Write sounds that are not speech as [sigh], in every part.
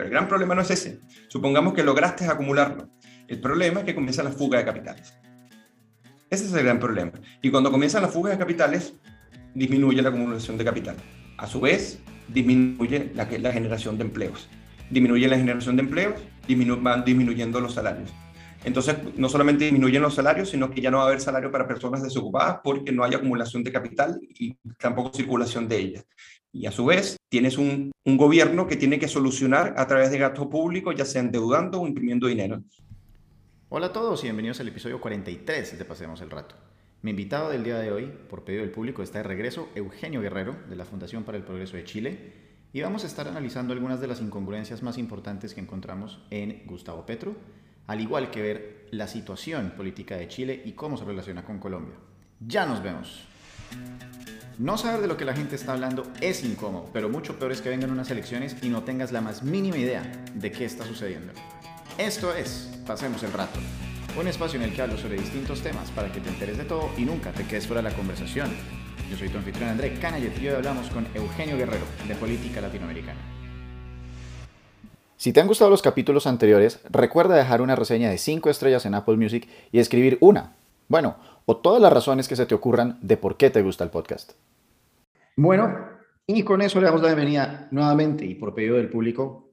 Pero el gran problema no es ese. Supongamos que lograste acumularlo. El problema es que comienza la fuga de capitales. Ese es el gran problema. Y cuando comienzan las fugas de capitales, disminuye la acumulación de capital. A su vez, disminuye la, la generación de empleos. Disminuye la generación de empleos, van disminuyendo los salarios. Entonces, no solamente disminuyen los salarios, sino que ya no va a haber salario para personas desocupadas porque no hay acumulación de capital y tampoco circulación de ellas. Y a su vez, tienes un, un gobierno que tiene que solucionar a través de gasto público, ya sea endeudando o imprimiendo dinero. Hola a todos y bienvenidos al episodio 43 de Pasemos el Rato. Mi invitado del día de hoy, por pedido del público, está de regreso, Eugenio Guerrero, de la Fundación para el Progreso de Chile, y vamos a estar analizando algunas de las incongruencias más importantes que encontramos en Gustavo Petro, al igual que ver la situación política de Chile y cómo se relaciona con Colombia. Ya nos vemos. No saber de lo que la gente está hablando es incómodo, pero mucho peor es que vengan unas elecciones y no tengas la más mínima idea de qué está sucediendo. Esto es Pasemos el Rato, un espacio en el que hablo sobre distintos temas para que te enteres de todo y nunca te quedes fuera de la conversación. Yo soy tu anfitrión André Canayet y hoy hablamos con Eugenio Guerrero de Política Latinoamericana. Si te han gustado los capítulos anteriores, recuerda dejar una reseña de 5 estrellas en Apple Music y escribir una, bueno, o todas las razones que se te ocurran de por qué te gusta el podcast. Bueno, y con eso le damos la bienvenida nuevamente y por pedido del público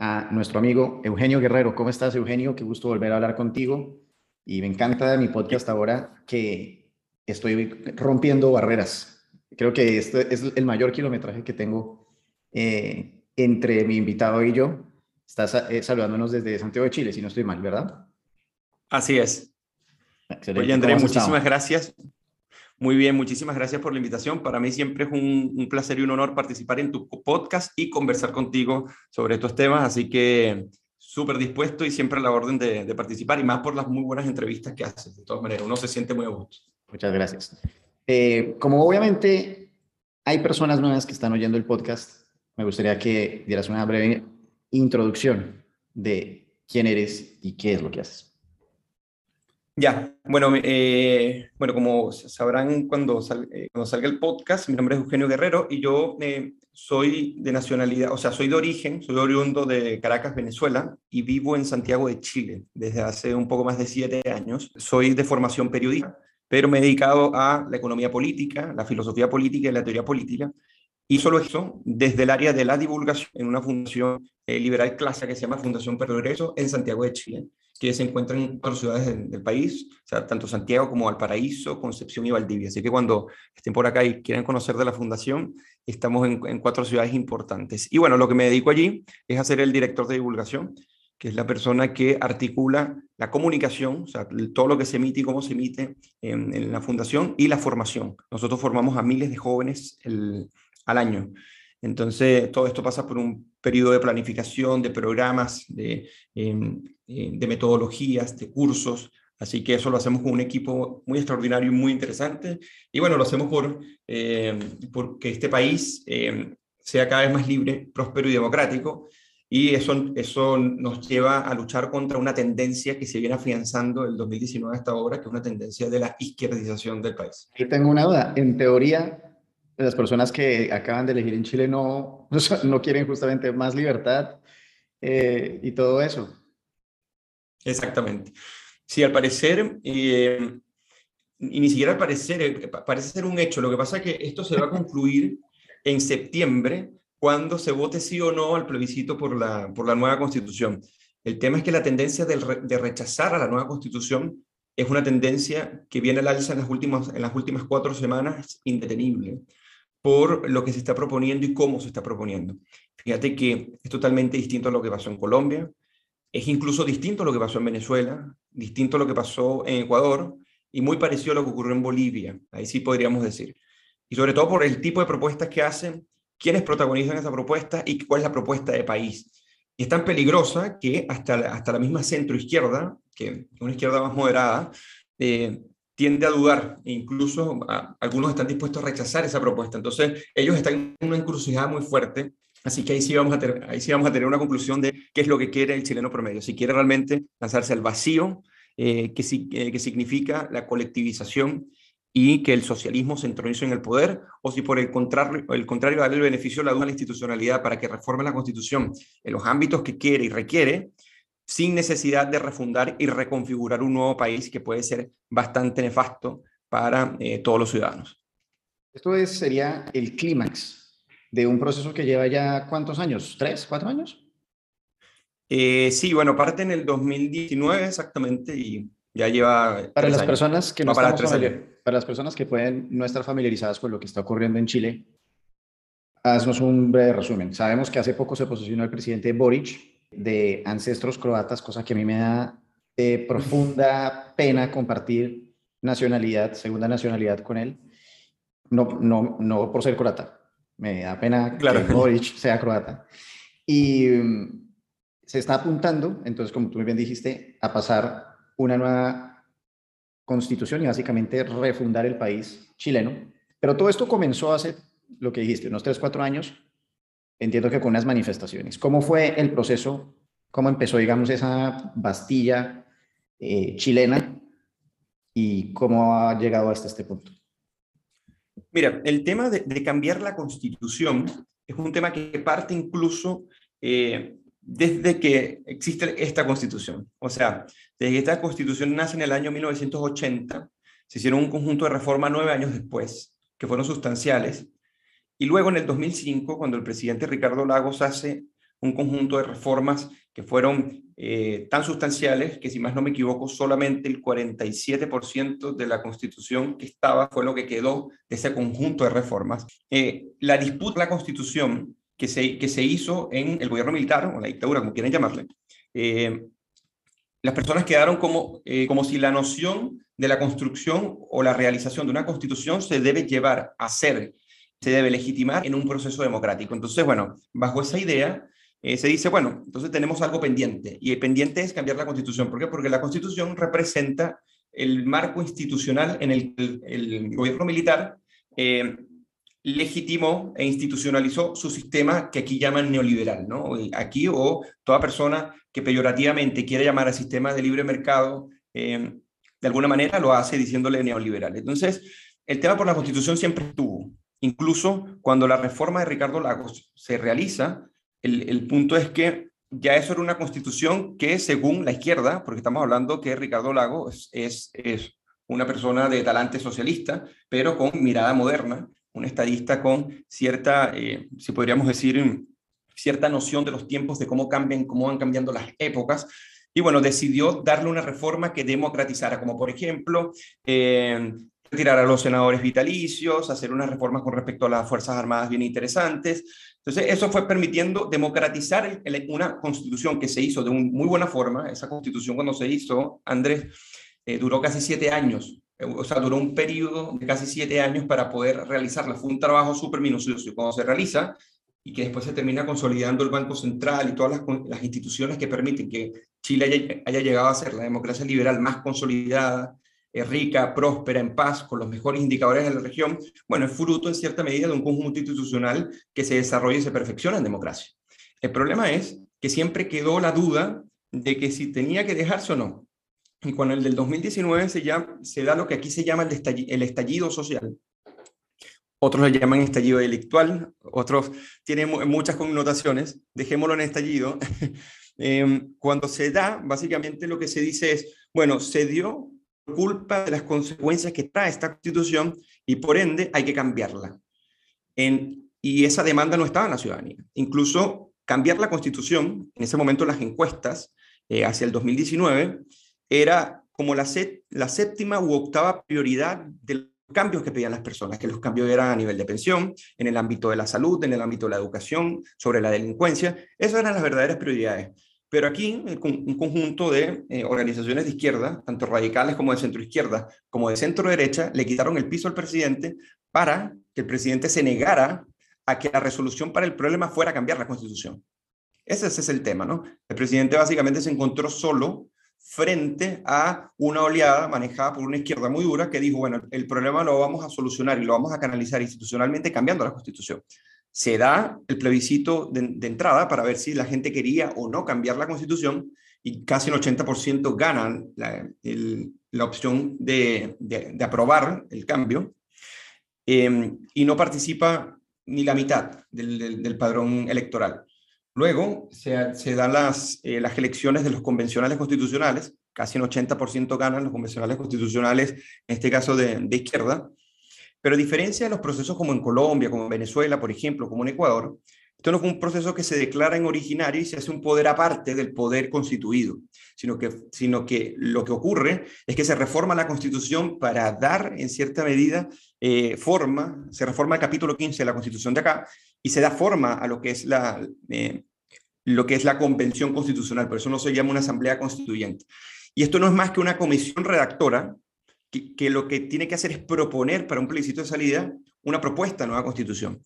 a nuestro amigo Eugenio Guerrero. ¿Cómo estás, Eugenio? Qué gusto volver a hablar contigo. Y me encanta mi podcast ahora que estoy rompiendo barreras. Creo que este es el mayor kilometraje que tengo eh, entre mi invitado y yo. Estás eh, saludándonos desde Santiago de Chile, si no estoy mal, ¿verdad? Así es. Excelente. Oye, André, muchísimas gracias. Muy bien, muchísimas gracias por la invitación. Para mí siempre es un, placer y un honor participar en tu podcast y conversar contigo sobre estos temas, así que súper dispuesto y siempre a la orden de, participar y más por las muy buenas entrevistas que haces. De todas maneras, uno se siente muy a gusto. Muchas gracias. Eh, como obviamente hay personas nuevas que están oyendo el podcast, me gustaría que dieras una breve introducción de quién eres y qué es lo que haces. Ya, bueno, eh, bueno, como sabrán cuando, eh, cuando salga el podcast, mi nombre es Eugenio Guerrero y yo eh, soy de nacionalidad, o sea, soy de origen, soy oriundo de Caracas, Venezuela, y vivo en Santiago de Chile desde hace un poco más de siete años. Soy de formación periodista, pero me he dedicado a la economía política, la filosofía política y la teoría política, y solo eso desde el área de la divulgación en una fundación liberal clásica que se llama Fundación Progreso en Santiago de Chile que se encuentran en cuatro ciudades del, país, o sea, tanto Santiago como Valparaíso, Concepción y Valdivia. Así que cuando estén por acá y quieran conocer de la fundación, estamos en, en, cuatro ciudades importantes. Y bueno, lo que me dedico allí es a ser el director de divulgación, que es la persona que articula la comunicación, o sea, todo lo que se emite y cómo se emite en, en la fundación y la formación. Nosotros formamos a miles de jóvenes el, al año. Entonces, todo esto pasa por un periodo de planificación, de programas, de, em, eh, de metodologías, de cursos. Así que eso lo hacemos con un equipo muy extraordinario y muy interesante. Y bueno, lo hacemos por eh, porque este país em, sea cada vez más libre, próspero y democrático. Y eso, eso nos lleva a luchar contra una tendencia que se viene afianzando el 2019 hasta ahora, que es una tendencia de la izquierdización del país. Yo tengo una duda. En teoría, las personas que acaban de elegir en Chile no, [laughs] no quieren justamente más libertad eh, y todo eso. Exactamente. Sí, al parecer, eh, y ni siquiera al parecer, eh, parece ser un hecho. Lo que pasa es que esto se va a concluir en septiembre, cuando se vote sí o no al plebiscito por la, por la nueva constitución. El tema es que la tendencia de, rechazar a la nueva constitución es una tendencia que viene al alza en las últimas, en las últimas cuatro semanas indetenible por lo que se está proponiendo y cómo se está proponiendo. Fíjate que es totalmente distinto a lo que pasó en Colombia, es incluso distinto a lo que pasó en Venezuela, distinto a lo que pasó en Ecuador y muy parecido a lo que ocurrió en Bolivia, ahí sí podríamos decir. Y sobre todo por el tipo de propuestas que hacen, quiénes protagonizan esa propuesta y cuál es la propuesta de país. Y es tan peligrosa que hasta, hasta la misma centro-izquierda, que es una izquierda más moderada, eh, tiende a dudar e incluso algunos están dispuestos a rechazar esa propuesta. Entonces, ellos están en una encrucijada muy fuerte. Así que ahí sí, vamos a ahí sí vamos a tener una conclusión de qué es lo que quiere el chileno promedio. Si quiere realmente lanzarse al vacío, eh, que, eh, significa la colectivización y que el socialismo se entronice en el poder, o si por el contrario, el contrario darle el beneficio de la duda a la institucionalidad para que reforme la Constitución en los ámbitos que quiere y requiere, sin necesidad de refundar y reconfigurar un nuevo país que puede ser bastante nefasto para eh, todos los ciudadanos. Esto es, sería el clímax de un proceso que lleva ya cuántos años, tres, cuatro años. Eh, sí, bueno, parte en el 2019 exactamente y ya lleva... Para las personas que no para, para las personas que pueden no estar familiarizadas con lo que está ocurriendo en Chile, haznos un breve resumen. Sabemos que hace poco se posicionó el presidente Boric de ancestros croatas, cosa que a mí me da profunda pena compartir nacionalidad, segunda nacionalidad con él. No, no, no por ser croata. Me da pena que [laughs] Boric sea croata. Y mm, se está apuntando, entonces, como tú muy bien dijiste, a pasar una nueva constitución y básicamente refundar el país chileno. Pero todo esto comenzó hace, lo que dijiste, unos 3, 4 años, entiendo que con unas manifestaciones. ¿Cómo fue el proceso? ¿Cómo empezó, digamos, esa Bastilla eh, chilena y cómo ha llegado hasta este punto? Mira, el tema de, cambiar la constitución es un tema que parte incluso eh, desde que existe esta constitución. O sea, desde que esta constitución nace en el año 1980, se hicieron un conjunto de reformas nueve años después, que fueron sustanciales, y luego en el 2005, cuando el presidente Ricardo Lagos hace un conjunto de reformas que fueron eh, tan sustanciales que, si más no me equivoco, solamente el 47% de la constitución que estaba fue lo que quedó de ese conjunto de reformas. Eh, la disputa de la constitución que se, que se hizo en el gobierno militar, o la dictadura, como quieran llamarle, eh, las personas quedaron como, como si la noción de la construcción o la realización de una constitución se debe llevar a ser se debe legitimar en un proceso democrático. Entonces, bueno, bajo esa idea eh, se dice, bueno, entonces tenemos algo pendiente y el pendiente es cambiar la constitución. ¿Por qué? Porque la constitución representa el marco institucional en el que el, gobierno militar eh, legitimó e institucionalizó su sistema que aquí llaman neoliberal, ¿no? Aquí o toda persona que peyorativamente quiere llamar al sistema de libre mercado, eh, de alguna manera lo hace diciéndole neoliberal. Entonces, el tema por la constitución siempre estuvo. Incluso cuando la reforma de Ricardo Lagos se realiza, el, punto es que ya eso era una constitución que según la izquierda, porque estamos hablando que Ricardo Lagos es, una persona de talante socialista, pero con mirada moderna, un estadista con cierta, eh, si podríamos decir, cierta noción de los tiempos, de cómo cambian, cómo van cambiando las épocas, y bueno, decidió darle una reforma que democratizara, como por ejemplo eh, retirar a los senadores vitalicios, hacer unas reformas con respecto a las Fuerzas Armadas bien interesantes. Entonces, eso fue permitiendo democratizar una constitución que se hizo de una muy buena forma. Esa constitución cuando se hizo, Andrés, eh, duró casi siete años. Eh, o sea, duró un periodo de casi siete años para poder realizarla. Fue un trabajo súper minucioso. Cuando se realiza, y que después se termina consolidando el Banco Central y todas las, las instituciones que permiten que Chile haya, haya, llegado a ser la democracia liberal más consolidada, rica, próspera, en paz, con los mejores indicadores de la región, bueno, es fruto en cierta medida de un conjunto institucional que se desarrolla y se perfecciona en democracia. El problema es que siempre quedó la duda de que si tenía que dejarse o no. Y cuando el del 2019 se, llama, se da lo que aquí se llama el estallido, el estallido social, otros le llaman estallido delictual, otros tienen muchas connotaciones, dejémoslo en estallido. [laughs] Em, cuando se da, básicamente lo que se dice es, bueno, se dio culpa de las consecuencias que trae esta constitución y por ende hay que cambiarla. En, y esa demanda no estaba en la ciudadanía. Incluso cambiar la constitución, en ese momento las encuestas, eh, hacia el 2019, era como la, la séptima u octava prioridad de los cambios que pedían las personas, que los cambios eran a nivel de pensión, en el ámbito de la salud, en el ámbito de la educación, sobre la delincuencia. Esas eran las verdaderas prioridades. Pero aquí un conjunto de eh, organizaciones de izquierda, tanto radicales como de centro izquierda, como de centro derecha, le quitaron el piso al presidente para que el presidente se negara a que la resolución para el problema fuera cambiar la constitución. Ese, ese es el tema, ¿no? El presidente básicamente se encontró solo frente a una oleada manejada por una izquierda muy dura que dijo, bueno, el problema lo vamos a solucionar y lo vamos a canalizar institucionalmente cambiando la constitución. Se da el plebiscito de, entrada para ver si la gente quería o no cambiar la constitución y casi el 80% ganan la, la opción de, de, aprobar el cambio em, y no participa ni la mitad del, del, padrón electoral. Luego se, se dan las, eh, las elecciones de los convencionales constitucionales, casi un 80% ganan los convencionales constitucionales, en este caso de, de izquierda, pero a diferencia de los procesos como en Colombia, como en Venezuela, por ejemplo, como en Ecuador, esto no fue un proceso que se declara en originario y se hace un poder aparte del poder constituido, sino que, sino que lo que ocurre es que se reforma la constitución para dar en cierta medida eh, forma, se reforma el capítulo 15 de la constitución de acá y se da forma a lo que es la, eh, lo que es la convención constitucional, por eso no se llama una asamblea constituyente. Y esto no es más que una comisión redactora que, lo que tiene que hacer es proponer para un plebiscito de salida una propuesta nueva constitución.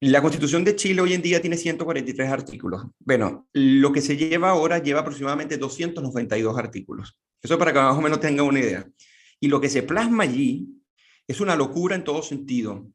La constitución de Chile hoy en día tiene 143 artículos. Bueno, lo que se lleva ahora lleva aproximadamente 292 artículos. Eso para que más o menos tenga una idea. Y lo que se plasma allí es una locura en todo sentido.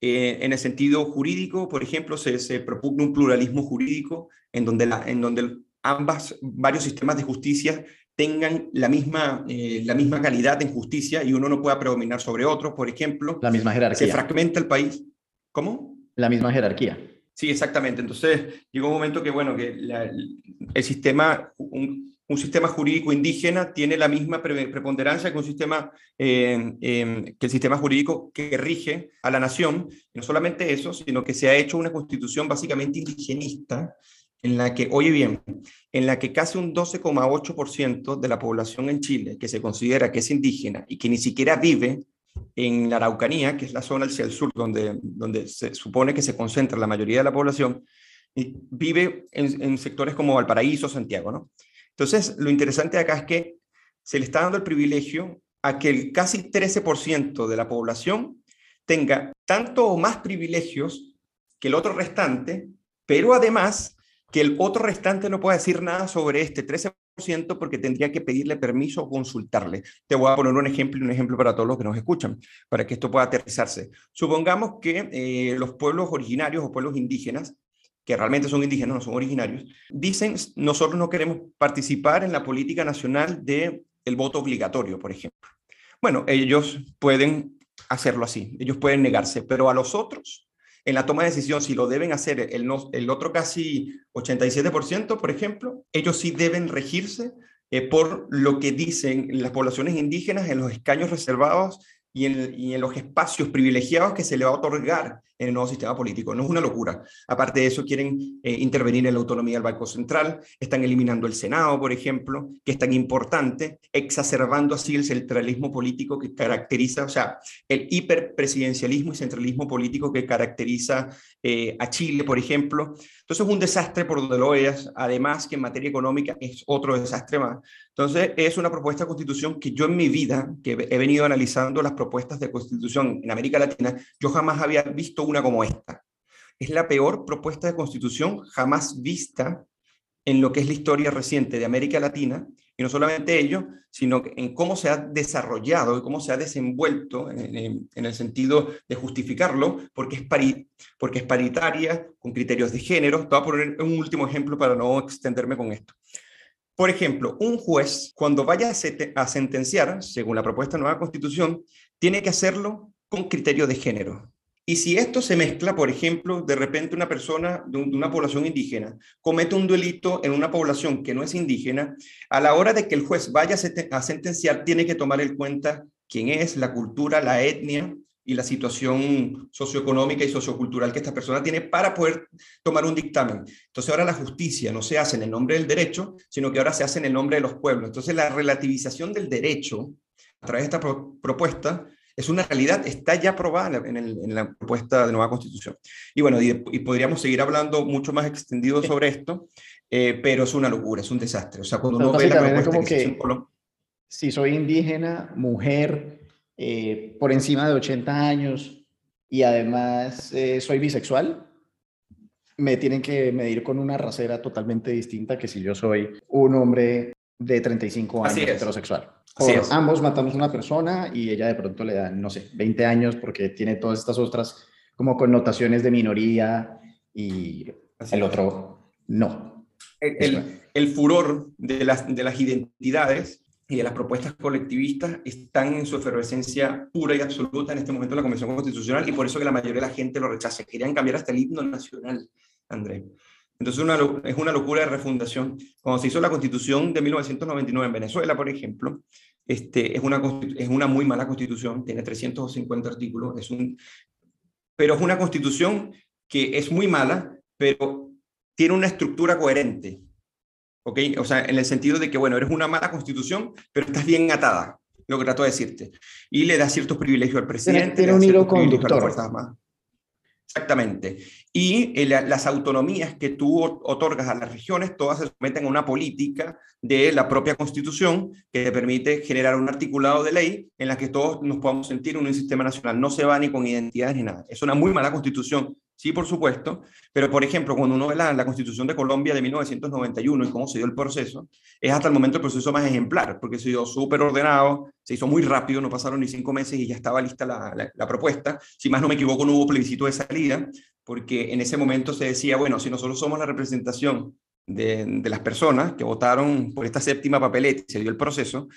Eh, en el sentido jurídico, por ejemplo, se, se propugna un pluralismo jurídico en donde, la, en donde ambas, varios sistemas de justicia tengan la misma, eh, la misma calidad en justicia y uno no pueda predominar sobre otro, por ejemplo. La misma jerarquía. Se fragmenta el país. ¿Cómo? La misma jerarquía. Sí, exactamente. Entonces, llegó un momento que, bueno, que el sistema, un, un, sistema jurídico indígena tiene la misma preponderancia que un sistema, eh, em, que el sistema jurídico que rige a la nación. Y no solamente eso, sino que se ha hecho una constitución básicamente indigenista, en la que, oye bien, en la que casi un 12,8% de la población en Chile, que se considera que es indígena y que ni siquiera vive en la Araucanía, que es la zona hacia el sur donde, donde se supone que se concentra la mayoría de la población, vive en, sectores como Valparaíso, Santiago, ¿no? Entonces, lo interesante acá es que se le está dando el privilegio a que el casi 13% de la población tenga tanto o más privilegios que el otro restante, pero además que el otro restante no pueda decir nada sobre este 13% porque tendría que pedirle permiso o consultarle. Te voy a poner un ejemplo un ejemplo para todos los que nos escuchan, para que esto pueda aterrizarse. Supongamos que eh, los pueblos originarios o pueblos indígenas, que realmente son indígenas, no son originarios, dicen, nosotros no queremos participar en la política nacional del el voto obligatorio, por ejemplo. Bueno, ellos pueden hacerlo así, ellos pueden negarse, pero a los otros en la toma de decisión, si lo deben hacer el, otro casi 87%, por ejemplo, ellos sí deben regirse eh, por lo que dicen las poblaciones indígenas en los escaños reservados y en, los espacios privilegiados que se le va a otorgar en el nuevo sistema político. No es una locura. Aparte de eso, quieren eh, intervenir en la autonomía del Banco Central, están eliminando el Senado, por ejemplo, que es tan importante, exacerbando así el centralismo político que caracteriza, o sea, el hiperpresidencialismo y centralismo político que caracteriza eh, a Chile, por ejemplo. Entonces es un desastre por donde lo veas, además que en materia económica es otro desastre más. Entonces es una propuesta de constitución que yo en mi vida, que he venido analizando las propuestas de constitución en América Latina, yo jamás había visto una como esta. Es la peor propuesta de constitución jamás vista en lo que es la historia reciente de América Latina, y no solamente ello, sino en cómo se ha desarrollado y cómo se ha desenvuelto en, el sentido de justificarlo, porque es, pari, porque es paritaria, con criterios de género. Te voy a poner un último ejemplo para no extenderme con esto. Por ejemplo, un juez, cuando vaya a sentenciar, según la propuesta de nueva constitución, tiene que hacerlo con criterio de género. Y si esto se mezcla, por ejemplo, de repente una persona de, una población indígena comete un delito en una población que no es indígena, a la hora de que el juez vaya a sentenciar, tiene que tomar en cuenta quién es, la cultura, la etnia y la situación socioeconómica y sociocultural que esta persona tiene para poder tomar un dictamen. Entonces ahora la justicia no se hace en el nombre del derecho, sino que ahora se hace en el nombre de los pueblos. Entonces la relativización del derecho a través de esta propuesta es una realidad, está ya aprobada en, la propuesta de nueva constitución. Y bueno, y, podríamos seguir hablando mucho más extendido sobre esto, eh, pero es una locura, es un desastre. O sea, cuando uno ve la propuesta que, si soy indígena, mujer, eh, por encima de 80 años y además eh, soy bisexual, me tienen que medir con una rasera totalmente distinta que si yo soy un hombre de 35 años heterosexual. Ambos matamos a una persona y ella de pronto le da, no sé, 20 años porque tiene todas estas otras como connotaciones de minoría y el otro no. El, el, furor de las, de las identidades y de las propuestas colectivistas están en su efervescencia pura y absoluta en este momento en la Convención Constitucional y por eso que la mayoría de la gente lo rechaza. Querían cambiar hasta el himno nacional, André. Entonces una, es una locura de refundación. Cuando se hizo la Constitución de 1999 en Venezuela, por ejemplo, este, es, una, es una muy mala constitución, tiene 350 artículos, es un, pero es una constitución que es muy mala, pero tiene una estructura coherente. ¿Ok? O sea, en el sentido de que, bueno, eres una mala constitución, pero estás bien atada, lo que trato de decirte. Y le da ciertos privilegios al presidente. Tiene un hilo conductor. Exactamente. Y eh, las autonomías que tú otorgas a las regiones, todas se someten a una política de la propia constitución que te permite generar un articulado de ley en la que todos nos podamos sentir en un sistema nacional. No se va ni con identidades ni nada. Es una muy mala constitución Sí, por supuesto, pero por ejemplo, cuando uno ve la, Constitución de Colombia de 1991 y cómo se dio el proceso, es hasta el momento el proceso más ejemplar, porque se dio súper ordenado, se hizo muy rápido, no pasaron ni cinco meses y ya estaba lista la, propuesta. Si más no me equivoco, no hubo plebiscito de salida, porque en ese momento se decía, bueno, si nosotros somos la representación de, las personas que votaron por esta séptima papeleta se dio el proceso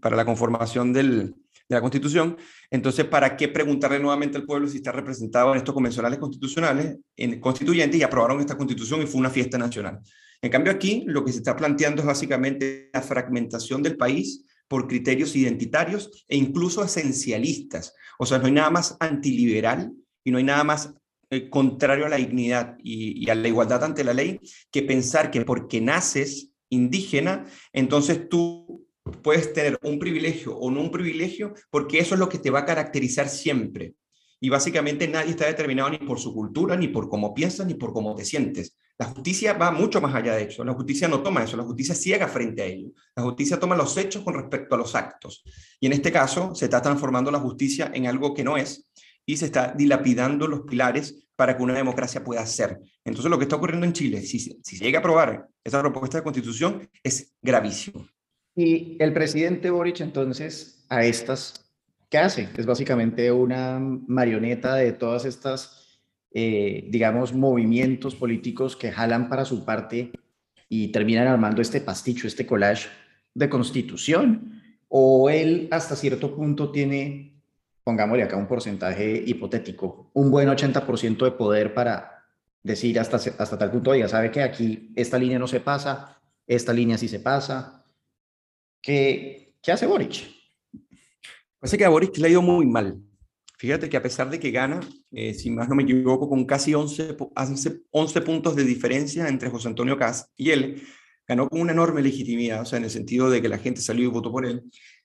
para la conformación del, de la Constitución. Entonces, ¿para qué preguntarle nuevamente al pueblo si está representado en estos convencionales constitucionales, en constituyentes, y aprobaron esta Constitución y fue una fiesta nacional? En cambio, aquí lo que se está planteando es básicamente la fragmentación del país por criterios identitarios e incluso esencialistas. O sea, no hay nada más antiliberal y no hay nada más eh, contrario a la dignidad y, y a la igualdad ante la ley que pensar que porque naces indígena, entonces tú puedes tener un privilegio o no un privilegio, porque eso es lo que te va a caracterizar siempre. Y básicamente nadie está determinado ni por su cultura, ni por cómo piensas, ni por cómo te sientes. La justicia va mucho más allá de eso. La justicia no toma eso, la justicia ciega frente a ello. La justicia toma los hechos con respecto a los actos. Y en este caso se está transformando la justicia en algo que no es y se está dilapidando los pilares para que una democracia pueda ser. Entonces lo que está ocurriendo en Chile, si, si se llega a aprobar esa propuesta de constitución, es gravísimo. Y el presidente Boric entonces a estas, ¿qué hace? Es básicamente una marioneta de todas estas, eh, digamos, movimientos políticos que jalan para su parte y terminan armando este pasticho, este collage de constitución. O él hasta cierto punto tiene, pongámosle acá un porcentaje hipotético, un buen 80% de poder para decir hasta, hasta tal punto, ya sabe que aquí esta línea no se pasa, esta línea sí se pasa, ¿Qué, qué hace Boric? Parece que a Boric le ha ido muy mal. Fíjate que a pesar de que gana, eh, si más no me equivoco, con casi 11, 11 puntos de diferencia entre José Antonio Caz y él, ganó con una enorme legitimidad, o sea, en el sentido de que la gente salió y votó por él,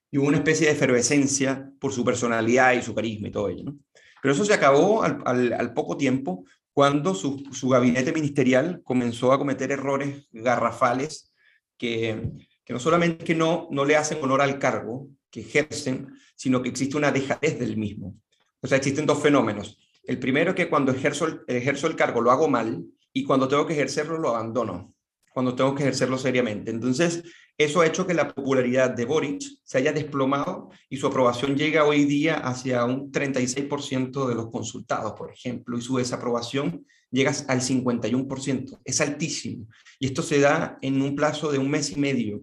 y hubo una especie de efervescencia por su personalidad y su carisma y todo ello. Pero eso se acabó al, poco tiempo cuando su, gabinete ministerial comenzó a cometer errores garrafales que que no solamente no, no le hacen honor al cargo que ejercen, sino que existe una dejadez del mismo. O sea, existen dos fenómenos. El primero es que cuando ejerzo, ejerzo el cargo lo hago mal y cuando tengo que ejercerlo lo abandono, cuando tengo que ejercerlo seriamente. Entonces, eso ha hecho que la popularidad de Boric se haya desplomado y su aprobación llega hoy día hacia un 36% de los consultados, por ejemplo, y su desaprobación llega al 51%. Es altísimo. Y esto se da en un plazo de un mes y medio.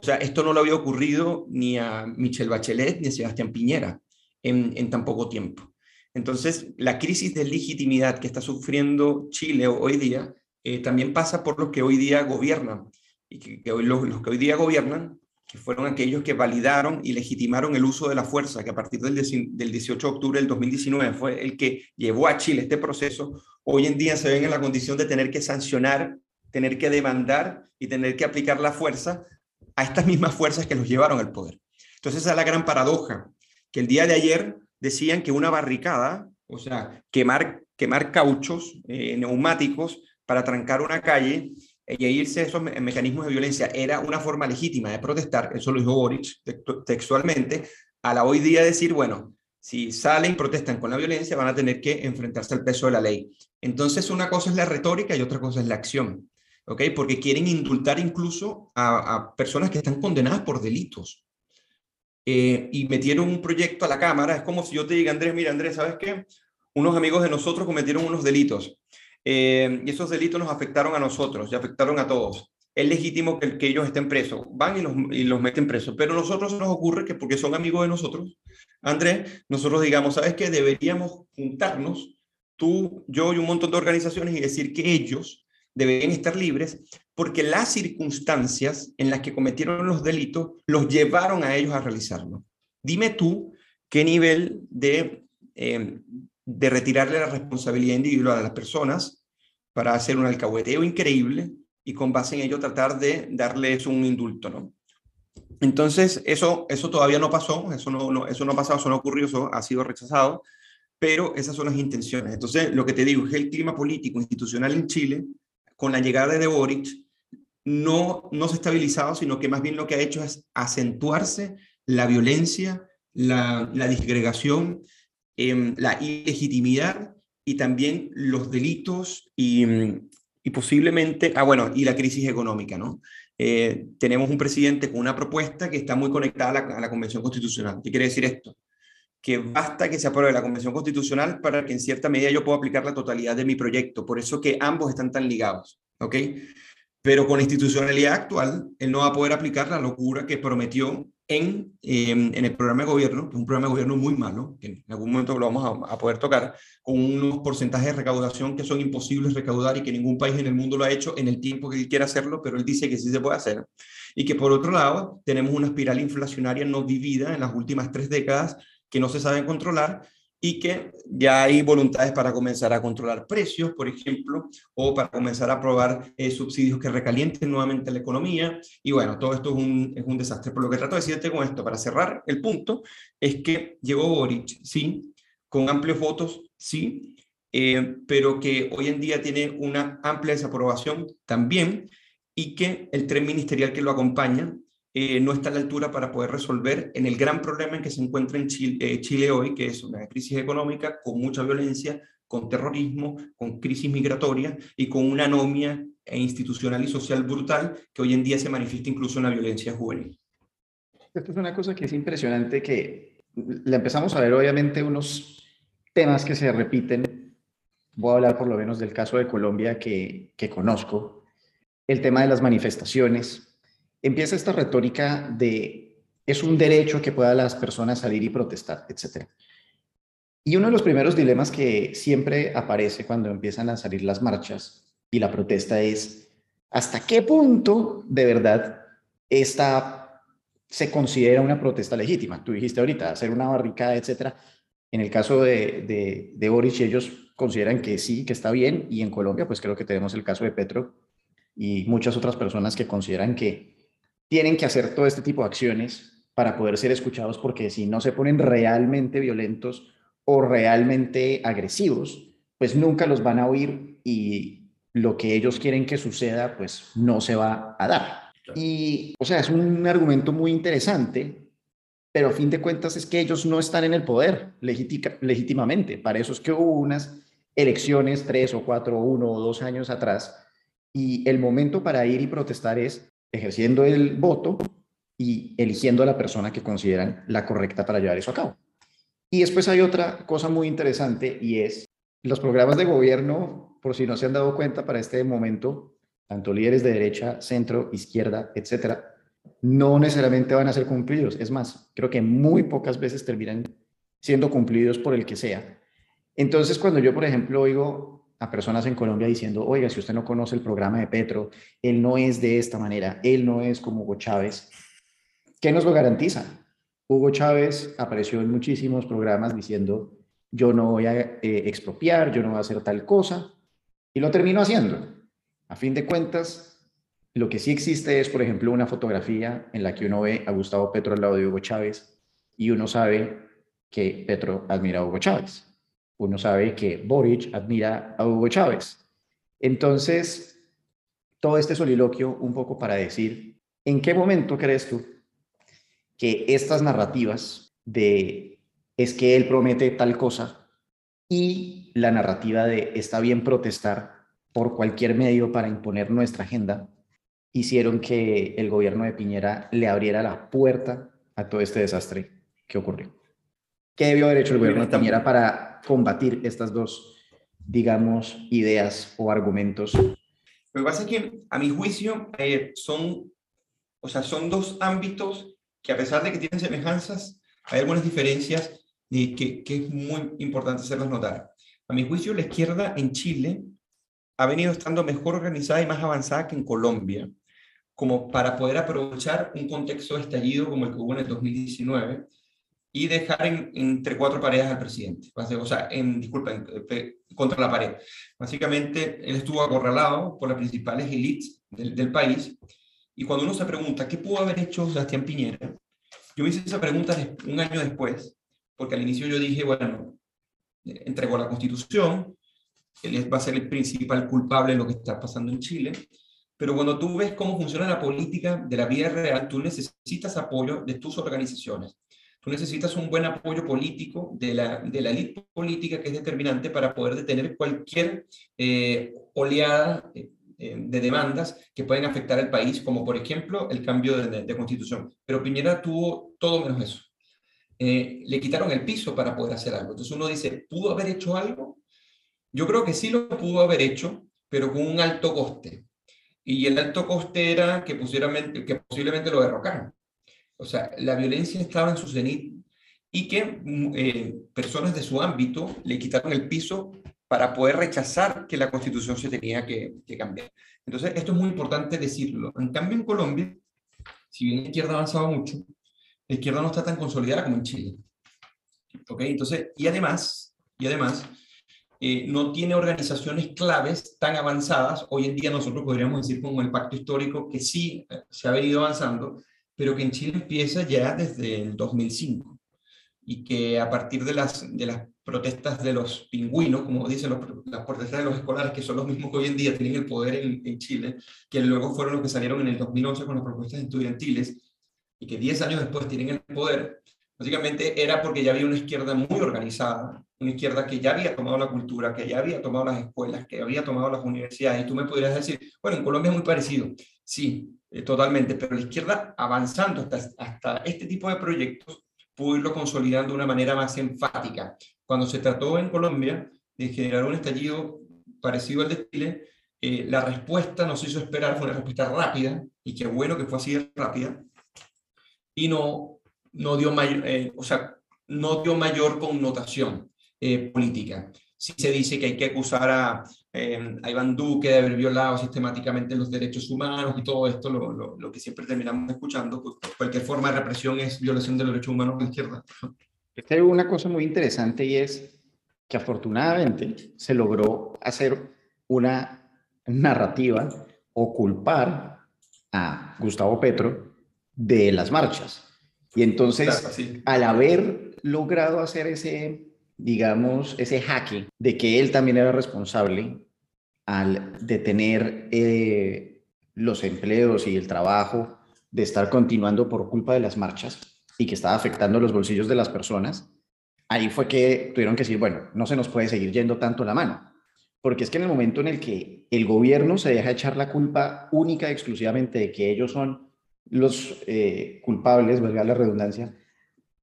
O sea, esto no lo había ocurrido ni a Michelle Bachelet ni a Sebastián Piñera en, en tan poco tiempo. Entonces, la crisis de legitimidad que está sufriendo Chile hoy día eh, también pasa por los que hoy día gobiernan. Y que, hoy, los, los, que hoy día gobiernan, que fueron aquellos que validaron y legitimaron el uso de la fuerza, que a partir del, del 18 de octubre del 2019 fue el que llevó a Chile este proceso, hoy en día se ven en la condición de tener que sancionar, tener que demandar y tener que aplicar la fuerza a estas mismas fuerzas que los llevaron al poder. Entonces esa es la gran paradoja, que el día de ayer decían que una barricada, o sea, quemar, quemar cauchos eh, neumáticos para trancar una calle eh, y irse a esos me mecanismos de violencia era una forma legítima de protestar, eso lo dijo Boric textualmente, a la hoy día decir, bueno, si salen y protestan con la violencia van a tener que enfrentarse al peso de la ley. Entonces una cosa es la retórica y otra cosa es la acción. ¿Ok? Porque quieren indultar incluso a, personas que están condenadas por delitos. Eh, y metieron un proyecto a la Cámara, es como si yo te diga, Andrés, mira, Andrés, ¿sabes qué? unos amigos de nosotros cometieron unos delitos eh, y esos delitos nos afectaron a nosotros y afectaron a todos. Es legítimo que, que ellos estén presos, van y los, y los meten presos, pero a nosotros nos ocurre que porque son amigos de nosotros, Andrés, nosotros digamos, ¿sabes qué? Deberíamos juntarnos, tú, yo y un montón de organizaciones y decir que ellos deberían estar libres porque las circunstancias en las que cometieron los delitos los llevaron a ellos a realizarlo. Dime tú qué nivel de, eh, de retirarle la responsabilidad individual a las personas para hacer un alcahueteo increíble y con base en ello tratar de darles un indulto, ¿no? Entonces, eso, eso todavía no pasó, eso no, no, eso no ha pasado, eso no ocurrió, eso ha sido rechazado, pero esas son las intenciones. Entonces, lo que te digo es que el clima político institucional en Chile, con la llegada de Boric, no, no se ha estabilizado, sino que más bien lo que ha hecho es acentuarse la violencia, la, disgregación, eh, la ilegitimidad y también los delitos y, y, posiblemente, ah, bueno, y la crisis económica, ¿no? Eh, tenemos un presidente con una propuesta que está muy conectada a la Convención Constitucional. ¿Qué quiere decir esto? Que basta que se apruebe la Convención Constitucional para que en cierta medida yo pueda aplicar la totalidad de mi proyecto. Por eso que ambos están tan ligados, ¿ok? Pero con la institucionalidad actual, él no va a poder aplicar la locura que prometió en, eh, en el programa de gobierno, que es un programa de gobierno muy malo, que en algún momento lo vamos a, a, poder tocar, con unos porcentajes de recaudación que son imposibles recaudar y que ningún país en el mundo lo ha hecho en el tiempo que él quiera hacerlo, pero él dice que sí se puede hacer. Y que por otro lado, tenemos una espiral inflacionaria no vivida en las últimas tres décadas que no se saben controlar y que ya hay voluntades para comenzar a controlar precios, por ejemplo, o para comenzar a aprobar eh, subsidios que recalienten nuevamente la economía. Y bueno, todo esto es un, es un desastre. Por lo que trato de decirte con esto, para cerrar el punto, es que llegó Boric, sí, con amplios votos, sí, eh, pero que hoy en día tiene una amplia desaprobación también y que el tren ministerial que lo acompaña eh, no está a la altura para poder resolver en el gran problema en que se encuentra en Chile, eh, Chile, hoy, que es una crisis económica con mucha violencia, con terrorismo, con crisis migratoria y con una anomia institucional y social brutal que hoy en día se manifiesta incluso en la violencia juvenil. Esto es una cosa que es impresionante, que le empezamos a ver obviamente unos temas que se repiten. Voy a hablar por lo menos del caso de Colombia que, que conozco. El tema de las manifestaciones, empieza esta retórica de es un derecho que puedan las personas salir y protestar, etc. Y uno de los primeros dilemas que siempre aparece cuando empiezan a salir las marchas y la protesta es hasta qué punto de verdad esta se considera una protesta legítima. Tú dijiste ahorita, hacer una barricada, etc. En el caso de, de, de Boris, ellos consideran que sí, que está bien, y en Colombia, pues creo que tenemos el caso de Petro y muchas otras personas que consideran que tienen que hacer todo este tipo de acciones para poder ser escuchados, porque si no se ponen realmente violentos o realmente agresivos, pues nunca los van a oír y lo que ellos quieren que suceda, pues no se va a dar. Y, o sea, es un argumento muy interesante, pero a fin de cuentas es que ellos no están en el poder legítimamente. Para eso es que hubo unas elecciones tres o cuatro, uno o dos años atrás, y el momento para ir y protestar es ejerciendo el voto y eligiendo a la persona que consideran la correcta para llevar eso a cabo. Y después hay otra cosa muy interesante y es los programas de gobierno, por si no se han dado cuenta para este momento, tanto líderes de derecha, centro, izquierda, etcétera, no necesariamente van a ser cumplidos. Es más, creo que muy pocas veces terminan siendo cumplidos por el que sea. Entonces, cuando yo, por ejemplo, oigo a personas en Colombia diciendo, oiga, si usted no conoce el programa de Petro, él no es de esta manera, él no es como Hugo Chávez. ¿Qué nos lo garantiza? Hugo Chávez apareció en muchísimos programas diciendo, yo no voy a eh, expropiar, yo no voy a hacer tal cosa, y lo terminó haciendo. A fin de cuentas, lo que sí existe es, por ejemplo, una fotografía en la que uno ve a Gustavo Petro al lado de Hugo Chávez y uno sabe que Petro admira a Hugo Chávez uno sabe que Boric admira a Hugo Chávez. Entonces, todo este soliloquio un poco para decir, ¿en qué momento crees tú que estas narrativas de es que él promete tal cosa y la narrativa de está bien protestar por cualquier medio para imponer nuestra agenda hicieron que el gobierno de Piñera le abriera la puerta a todo este desastre que ocurrió? ¿Qué debió haber hecho el gobierno de Piñera para combatir estas dos, digamos, ideas o argumentos? Lo que pasa es que, a mi juicio, eh, son, o sea, son dos ámbitos que a pesar de que tienen semejanzas, hay algunas diferencias y que, que es muy importante hacerlas notar. A mi juicio, la izquierda en Chile ha venido estando mejor organizada y más avanzada que en Colombia, como para poder aprovechar un contexto estallido como el que hubo en el 2019 y dejar entre cuatro paredes al presidente. O sea, en, disculpen, contra la pared. Básicamente, él estuvo acorralado por las principales élites del, del país y cuando uno se pregunta, ¿qué pudo haber hecho Sebastián Piñera? Yo me hice esa pregunta un año después, porque al inicio yo dije, bueno, entregó la constitución, él va a ser el principal culpable de lo que está pasando en Chile, pero cuando tú ves cómo funciona la política de la vida real, tú necesitas apoyo de tus organizaciones. Tú necesitas un buen apoyo político de la, de la élite política que es determinante para poder detener cualquier eh, oleada eh, eh, de demandas que pueden afectar al país, como por ejemplo el cambio de, constitución. Pero Piñera tuvo todo menos eso. Eh, le quitaron el piso para poder hacer algo. Entonces uno dice, ¿pudo haber hecho algo? Yo creo que sí lo pudo haber hecho, pero con un alto coste. Y el alto coste era que, que posiblemente lo derrocaran. O sea, la violencia estaba en su cenit y que mm, eh, personas de su ámbito le quitaron el piso para poder rechazar que la constitución se tenía que, cambiar. Entonces, esto es muy importante decirlo. En cambio, en Colombia, si bien la izquierda ha avanzado mucho, la izquierda no está tan consolidada como en Chile. ¿Ok? Entonces, y además, y además, eh, no tiene organizaciones claves tan avanzadas. Hoy en día nosotros podríamos decir como el pacto histórico que sí eh, se ha venido avanzando, pero que en Chile empieza ya desde el 2005 y que a partir de las, de las protestas de los pingüinos, como dicen los, las protestas de los escolares, que son los mismos que hoy en día tienen el poder en, en, Chile, que luego fueron los que salieron en el 2011 con las propuestas estudiantiles, y que 10 años después tienen el poder, básicamente era porque ya había una izquierda muy organizada, una izquierda que ya había tomado la cultura, que ya había tomado las escuelas, que había tomado las universidades, y tú me podrías decir, bueno, en Colombia es muy parecido, sí, eh, totalmente, pero la izquierda avanzando hasta, hasta este tipo de proyectos pudo irlo consolidando de una manera más enfática. Cuando se trató en Colombia de generar un estallido parecido al de Chile, eh, la respuesta nos hizo esperar, fue una respuesta rápida, y qué bueno que fue así de rápida, y no, no, dio, mayor, eh, o sea, no dio mayor connotación política. Si se dice que hay que acusar a, eh, a, Iván Duque de haber violado sistemáticamente los derechos humanos y todo esto, lo, lo, lo que siempre terminamos escuchando, pues, cualquier forma de represión es violación de los derechos humanos de la izquierda. Hay una cosa muy interesante y es que afortunadamente se logró hacer una narrativa o culpar a Gustavo Petro de las marchas. Y entonces, al haber logrado hacer ese digamos, ese jaque de que él también era responsable al detener eh, los empleos y el trabajo de estar continuando por culpa de las marchas y que estaba afectando los bolsillos de las personas, ahí fue que tuvieron que decir, bueno, no se nos puede seguir yendo tanto la mano. Porque es que en el momento en el que el gobierno se deja echar la culpa única y exclusivamente de que ellos son los eh, culpables, valga la redundancia,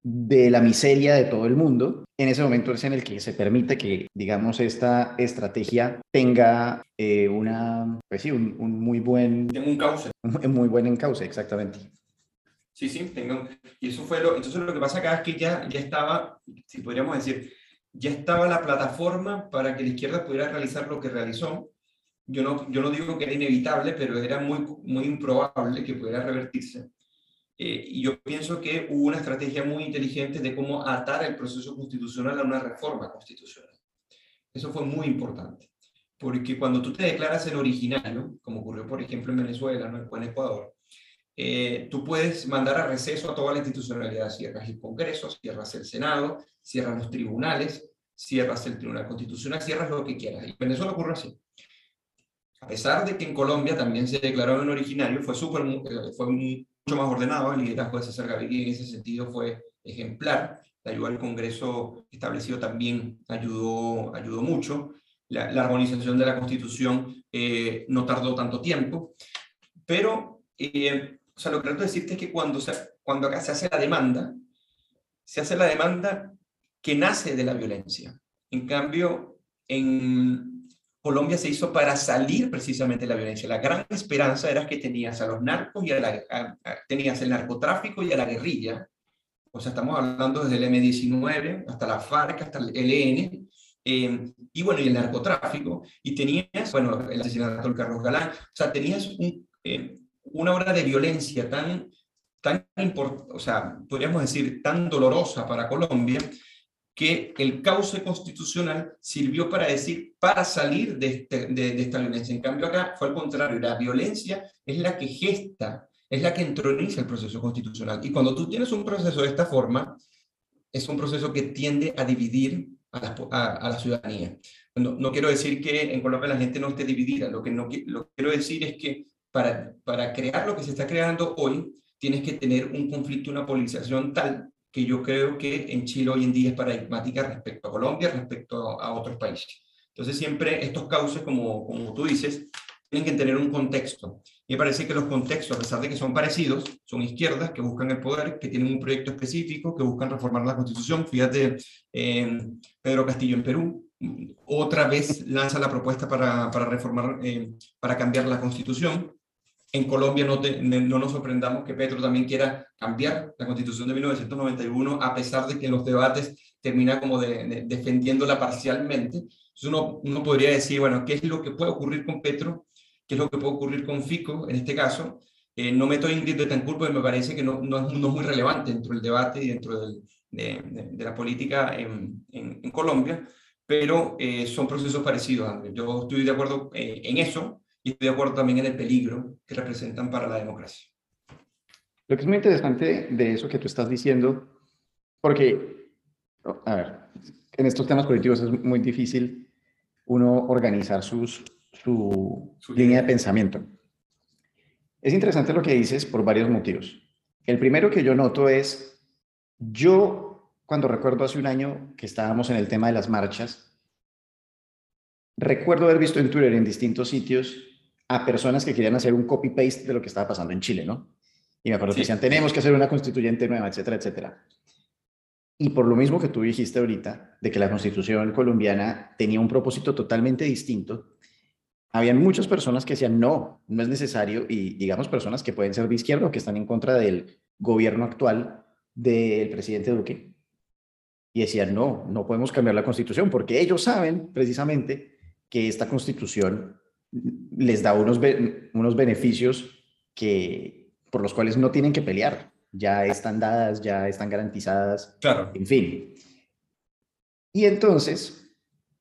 de la miseria de todo el mundo, en ese momento es en el que se permite que, digamos, esta estrategia tenga eh, una, pues sí, un, muy buen... Tenga un cauce. [laughs] Un muy buen encauce, exactamente. Sí, sí, tengo, y eso fue lo, entonces lo que pasa acá es que ya, ya estaba, si podríamos decir, ya estaba la plataforma para que la izquierda pudiera realizar lo que realizó. Yo no, yo no digo que era inevitable, pero era muy, muy improbable que pudiera revertirse. Eh, y yo pienso que hubo una estrategia muy inteligente de cómo atar el proceso constitucional a una reforma constitucional. Eso fue muy importante, porque cuando tú te declaras el originario, como ocurrió por ejemplo en Venezuela ¿no? o en Ecuador, eh, tú puedes mandar a receso a toda la institucionalidad, cierras el Congreso, cierras el Senado, cierras los tribunales, cierras el Tribunal Constitucional, cierras lo que quieras. Y en Venezuela ocurrió así. A pesar de que en Colombia también se declaró en originario, fue, super, eh, fue un mucho más ordenado. El liderazgo de César Gaviria en ese sentido fue ejemplar. La ayuda al Congreso establecido también ayudó, ayudó mucho. La, la armonización de la Constitución eh, no tardó tanto tiempo. Pero, eh, o sea, lo que trato de decirte es que cuando, se, cuando acá se hace la demanda, se hace la demanda que nace de la violencia. En cambio, en Colombia se hizo para salir precisamente de la violencia. La gran esperanza era que tenías a los narcos y a la, tenías el narcotráfico y a la guerrilla. O sea, estamos hablando desde el M19 hasta la FARC, hasta el ELN, eh, y bueno, y el narcotráfico, y tenías, bueno, el asesinato de Carlos Galán, o sea, tenías eh, una hora de violencia tan, tan importante, o sea, podríamos decir, tan dolorosa para Colombia, que el cauce constitucional sirvió para decir, para salir de, este, de, esta violencia. En cambio acá fue al contrario, la violencia es la que gesta, es la que entroniza el proceso constitucional. Y cuando tú tienes un proceso de esta forma, es un proceso que tiende a dividir a la, ciudadanía. No, no, quiero decir que en Colombia la gente no esté dividida, lo que, lo quiero decir es que para, para crear lo que se está creando hoy, tienes que tener un conflicto, una polarización tal que yo creo que en Chile hoy en día es paradigmática respecto a Colombia, respecto a, otros países. Entonces siempre estos cauces, como, como tú dices, tienen que tener un contexto. Me parece que los contextos, a pesar de que son parecidos, son izquierdas que buscan el poder, que tienen un proyecto específico, que buscan reformar la constitución. Fíjate, eh, Pedro Castillo en Perú, otra vez lanza la propuesta para, para reformar, eh, para cambiar la constitución en Colombia no, no, nos sorprendamos que Petro también quiera cambiar la constitución de 1991, a pesar de que en los debates termina como de, defendiéndola parcialmente. Entonces uno, uno podría decir, bueno, ¿qué es lo que puede ocurrir con Petro? ¿Qué es lo que puede ocurrir con Fico en este caso? Eh, no meto a Ingrid Betancourt porque me parece que no, no, es muy relevante dentro del debate y dentro del, de, de, la política en, en, Colombia, pero eh, son procesos parecidos. Yo estoy de acuerdo eh, en eso, y de acuerdo también en el peligro que representan para la democracia. Lo que es muy interesante de eso que tú estás diciendo, porque, a ver, en estos temas políticos es muy difícil uno organizar sus, su, línea de pensamiento. Es interesante lo que dices por varios motivos. El primero que yo noto es, yo cuando recuerdo hace un año que estábamos en el tema de las marchas, recuerdo haber visto en Twitter en distintos sitios a personas que querían hacer un copy-paste de lo que estaba pasando en Chile, ¿no? Y me acuerdo que decían, tenemos que hacer una constituyente nueva, etcétera, etcétera. Y por lo mismo que tú dijiste ahorita, de que la constitución colombiana tenía un propósito totalmente distinto, habían muchas personas que decían, no, no es necesario, y digamos personas que pueden ser de izquierda o que están en contra del gobierno actual del presidente Duque, y decían, no, no podemos cambiar la constitución, porque ellos saben precisamente que esta constitución les da unos, unos beneficios que, por los cuales no tienen que pelear. Ya están dadas, ya están garantizadas. Claro. En fin. Y entonces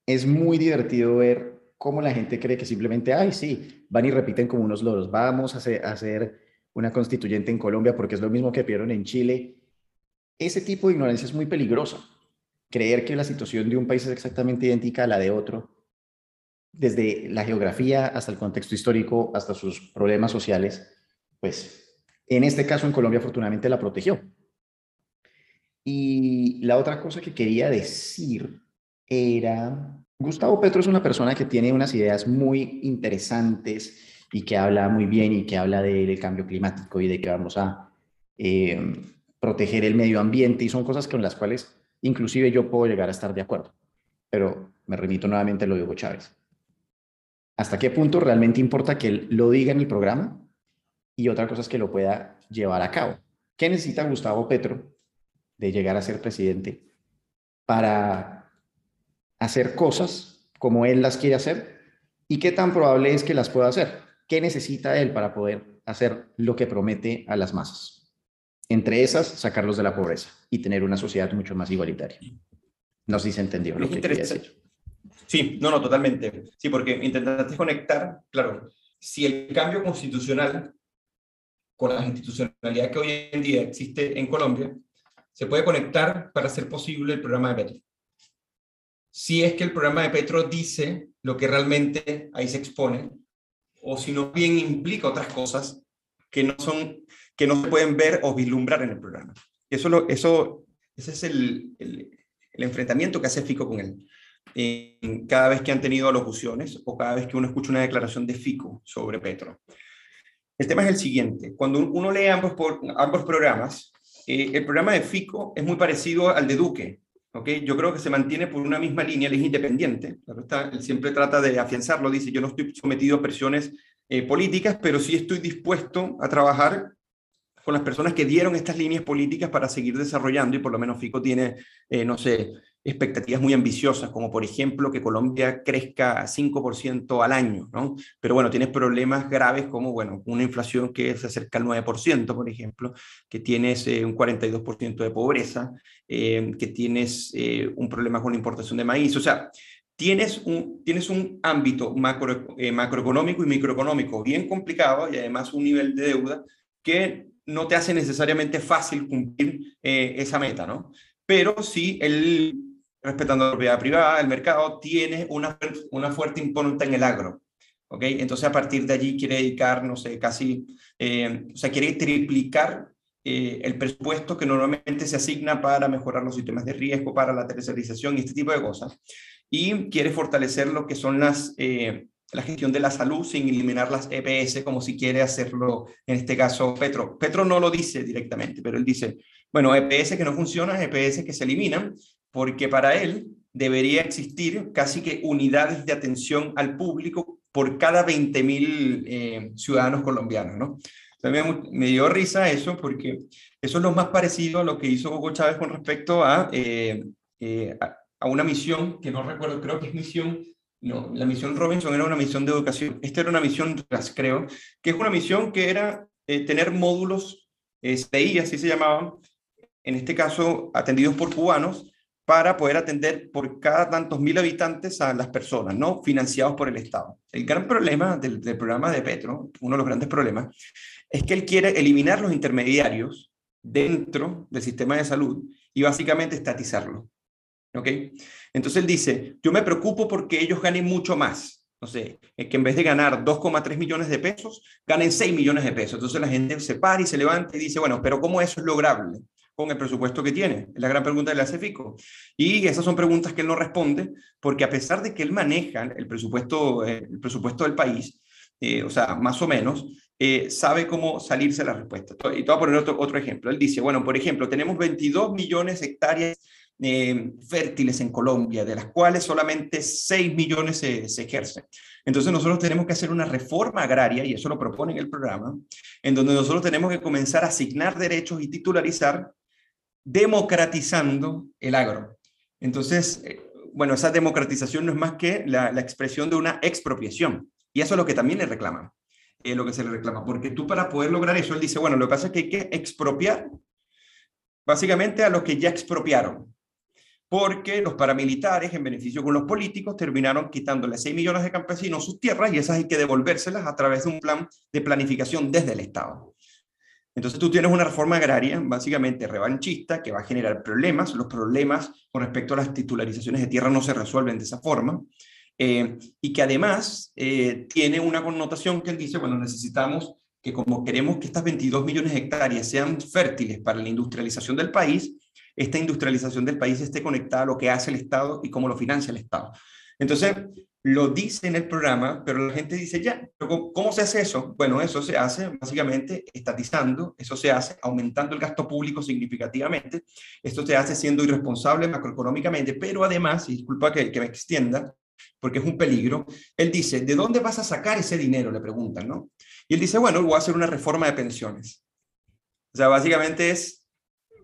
es muy divertido ver cómo la gente cree que simplemente, ay, sí, van y repiten como unos loros, vamos a hacer, a hacer una constituyente en Colombia porque es lo mismo que pidieron en Chile. Ese tipo de ignorancia es muy peligrosa. Creer que la situación de un país es exactamente idéntica a la de otro desde la geografía hasta el contexto histórico, hasta sus problemas sociales, pues en este caso en Colombia afortunadamente la protegió. Y la otra cosa que quería decir era, Gustavo Petro es una persona que tiene unas ideas muy interesantes y que habla muy bien y que habla del cambio climático y de que vamos a eh, proteger el medio ambiente y son cosas con las cuales inclusive yo puedo llegar a estar de acuerdo. Pero me remito nuevamente a lo de Hugo Chávez hasta qué punto realmente importa que él lo diga en el programa y otra cosa es que lo pueda llevar a cabo. ¿Qué necesita Gustavo Petro de llegar a ser presidente para hacer cosas como él las quiere hacer? ¿Y qué tan probable es que las pueda hacer? ¿Qué necesita él para poder hacer lo que promete a las masas? Entre esas, sacarlos de la pobreza y tener una sociedad mucho más igualitaria. No sé si se entendió lo que quería decir. Sí, no, no, totalmente. Sí, porque intentaste conectar, claro, si el cambio constitucional con la institucionalidad que hoy en día existe en Colombia, se puede conectar para hacer posible el programa de Petro. Si es que el programa de Petro dice lo que realmente ahí se expone, o si no bien implica otras cosas que no son que no se pueden ver o vislumbrar en el programa. Eso, ese es el enfrentamiento que hace Fico con él cada vez que han tenido alocuciones o cada vez que uno escucha una declaración de Fico sobre Petro. El tema es el siguiente, cuando uno lee ambos, por, ambos programas, eh, el programa de Fico es muy parecido al de Duque, ¿okay? Yo creo que se mantiene por una misma línea, él es independiente, claro está, él siempre trata de afianzarlo, dice, yo no estoy sometido a presiones eh, políticas, pero sí estoy dispuesto a trabajar con las personas que dieron estas líneas políticas para seguir desarrollando y por lo menos Fico tiene, eh, no sé, expectativas muy ambiciosas, como por ejemplo que Colombia crezca 5% al año, ¿no? Pero bueno, tienes problemas graves como, bueno, una inflación que se acerca al 9%, por ejemplo, que tienes eh, un 42% de pobreza, eh, que tienes eh, un problema con la importación de maíz, o sea, tienes un, tienes un ámbito macro, macroeconómico y microeconómico bien complicado y además un nivel de deuda que no te hace necesariamente fácil cumplir esa meta, ¿no? Pero sí el respetando la propiedad privada, el mercado tiene una, una fuerte imponente en el agro. ¿ok? Entonces, a partir de allí quiere dedicar, no sé, casi, eh, o sea, quiere triplicar eh, el presupuesto que normalmente se asigna para mejorar los sistemas de riesgo, para la tercerización y este tipo de cosas. Y quiere fortalecer lo que son las, eh, la gestión de la salud sin eliminar las EPS, como si quiere hacerlo, en este caso, Petro. Petro no lo dice directamente, pero él dice, bueno, EPS que no funcionan, EPS que se eliminan, porque para él debería existir casi que unidades de atención al público por cada 20.000 eh, ciudadanos colombianos, ¿no? También me dio risa eso porque eso es lo más parecido a lo que hizo Hugo Chávez con respecto eh, eh, a, a, una misión, que no recuerdo, creo que es misión, no, la misión Robinson era una misión de educación, esta era una misión creo, que es una misión que era tener módulos STI, así se llamaban, en este caso atendidos por cubanos, para poder atender por cada tantos mil habitantes a las personas, ¿no? Financiados por el Estado. El gran problema del, programa de Petro, uno de los grandes problemas, es que él quiere eliminar los intermediarios dentro del sistema de salud y básicamente estatizarlo. ¿Ok? Entonces él dice, yo me preocupo porque ellos ganen mucho más. No sé, que en vez de ganar 2,3 millones de pesos, ganen 6 millones de pesos. Entonces la gente se para y se levanta y dice, bueno, pero ¿cómo eso es lograble? Con el presupuesto que tiene? Es la gran pregunta que le hace Fico. Y esas son preguntas que él no responde, porque a pesar de que él maneja el presupuesto, eh, el presupuesto del país, eh, o sea, más o menos, eh, sabe cómo salirse la respuesta. Y te voy a poner otro, otro ejemplo. Él dice, bueno, por ejemplo, tenemos 22 millones de hectáreas fértiles en Colombia, de las cuales solamente 6 millones se, se, ejercen. Entonces nosotros tenemos que hacer una reforma agraria, y eso lo propone en el programa, en donde nosotros tenemos que comenzar a asignar derechos y titularizar democratizando el agro. Entonces, eh, bueno, esa democratización no es más que la, expresión de una expropiación. Y eso es lo que también le reclama, eh, lo que se le reclama. Porque tú para poder lograr eso, él dice, bueno, lo que pasa es que hay que expropiar básicamente a los que ya expropiaron. Porque los paramilitares, en beneficio con los políticos, terminaron quitándole 6 millones de campesinos sus tierras y esas hay que devolvérselas a través de un plan de planificación desde el Estado. Entonces tú tienes una reforma agraria básicamente revanchista que va a generar problemas. Los problemas con respecto a las titularizaciones de tierra no se resuelven de esa forma. Eh, y que además eh, tiene una connotación que él dice, bueno, necesitamos que como queremos que estas 22 millones de hectáreas sean fértiles para la industrialización del país, esta industrialización del país esté conectada a lo que hace el Estado y cómo lo financia el Estado. Entonces, lo dice en el programa, pero la gente dice, ya, ¿cómo se hace eso? Bueno, eso se hace básicamente estatizando, eso se hace aumentando el gasto público significativamente, esto se hace siendo irresponsable macroeconómicamente, pero además, y disculpa que, que me extienda, porque es un peligro, él dice, ¿de dónde vas a sacar ese dinero? Le preguntan, ¿no? Y él dice, bueno, voy a hacer una reforma de pensiones. O sea, básicamente es,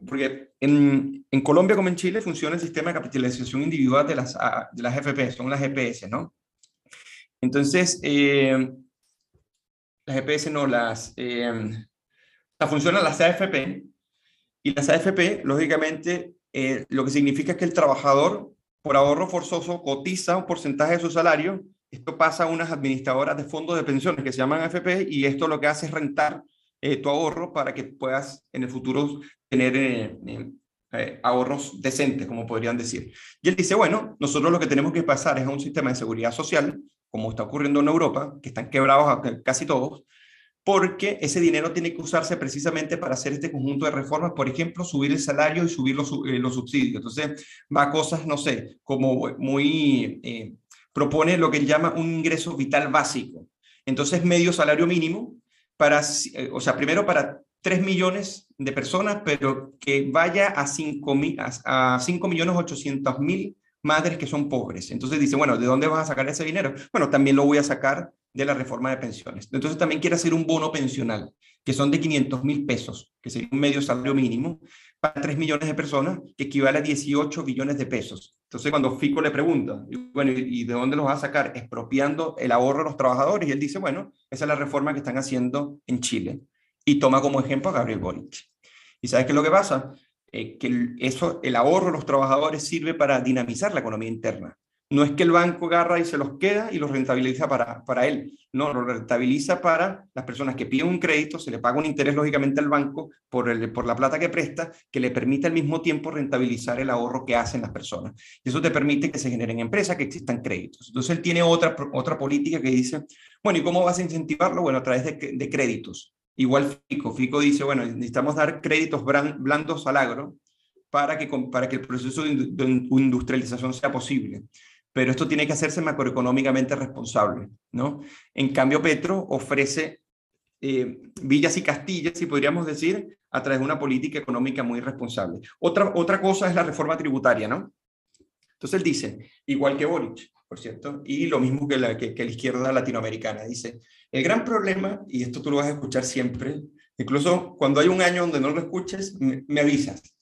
porque en, en, Colombia como en Chile funciona el sistema de capitalización individual de las, de las FP, son las GPS, ¿no? Entonces, eh, las GPS no, las... Eh, funcionan las AFP y las AFP, lógicamente, eh, lo que significa es que el trabajador, por ahorro forzoso, cotiza un porcentaje de su salario. Esto pasa a unas administradoras de fondos de pensiones que se llaman AFP y esto lo que hace es rentar eh, tu ahorro para que puedas en el futuro tener eh, eh, ahorros decentes, como podrían decir. Y él dice, bueno, nosotros lo que tenemos que pasar es a un sistema de seguridad social, como está ocurriendo en Europa, que están quebrados casi todos, porque ese dinero tiene que usarse precisamente para hacer este conjunto de reformas, por ejemplo, subir el salario y subir los, los subsidios. Entonces, va a cosas, no sé, como muy, propone lo que él llama un ingreso vital básico. Entonces, medio salario mínimo, para, eh, o sea, primero para 3 millones de personas, pero que vaya a 5, a 5 millones 800 mil madres que son pobres. Entonces dice, bueno, ¿de dónde vas a sacar ese dinero? Bueno, también lo voy a sacar de la reforma de pensiones. Entonces también quiere hacer un bono pensional, que son de 500 mil pesos, que sería un medio salario mínimo, para 3 millones de personas, que equivale a 18 billones de pesos. Entonces cuando Fico le pregunta, bueno, ¿y de dónde los vas a sacar? Expropiando el ahorro de los trabajadores. Y él dice, bueno, esa es la reforma que están haciendo en Chile. Y toma como ejemplo a Gabriel Boric. ¿Y sabes qué es lo que pasa? Eh, que el, eso, el ahorro de los trabajadores sirve para dinamizar la economía interna. No es que el banco agarra y se los queda y los rentabiliza para, para él. No, lo rentabiliza para las personas que piden un crédito, se le paga un interés lógicamente al banco por, el, por la plata que presta, que le permite al mismo tiempo rentabilizar el ahorro que hacen las personas. Y eso te permite que se generen empresas, que existan créditos. Entonces él tiene otra, otra política que dice, bueno, ¿y cómo vas a incentivarlo? Bueno, a través de, créditos. Igual FICO. FICO dice, bueno, necesitamos dar créditos blandos al agro para que, para que el proceso de industrialización sea posible. Pero esto tiene que hacerse macroeconómicamente responsable, ¿no? En cambio, Petro ofrece eh, villas y castillas, si podríamos decir, a través de una política económica muy responsable. Otra, otra cosa es la reforma tributaria, ¿no? Entonces él dice, igual que Boric, por cierto, y lo mismo que la, que, la izquierda latinoamericana, dice, el gran problema, y esto tú lo vas a escuchar siempre, incluso cuando hay un año donde no lo escuches, me, avisas.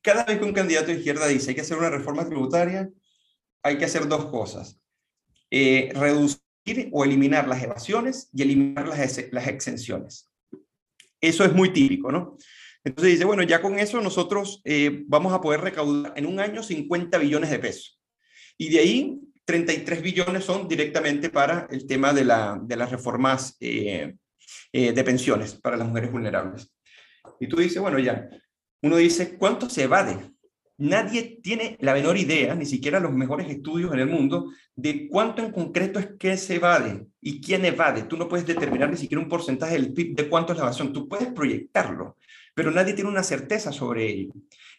Cada vez que un candidato de izquierda dice hay que hacer una reforma tributaria, hay que hacer dos cosas. Eh, reducir o eliminar las evasiones y eliminar las, las exenciones. Eso es muy típico, ¿no? Entonces dice, bueno, ya con eso nosotros eh, vamos a poder recaudar en un año 50 billones de pesos. Y de ahí 33 billones son directamente para el tema de, la, de las reformas eh, eh, de pensiones para las mujeres vulnerables. Y tú dices, bueno, ya, uno dice, ¿cuánto se evade? Nadie tiene la menor idea, ni siquiera los mejores estudios en el mundo, de cuánto en concreto es que se evade y quién evade. Tú no puedes determinar ni siquiera un porcentaje del PIB de cuánto es la evasión. Tú puedes proyectarlo, pero nadie tiene una certeza sobre ello.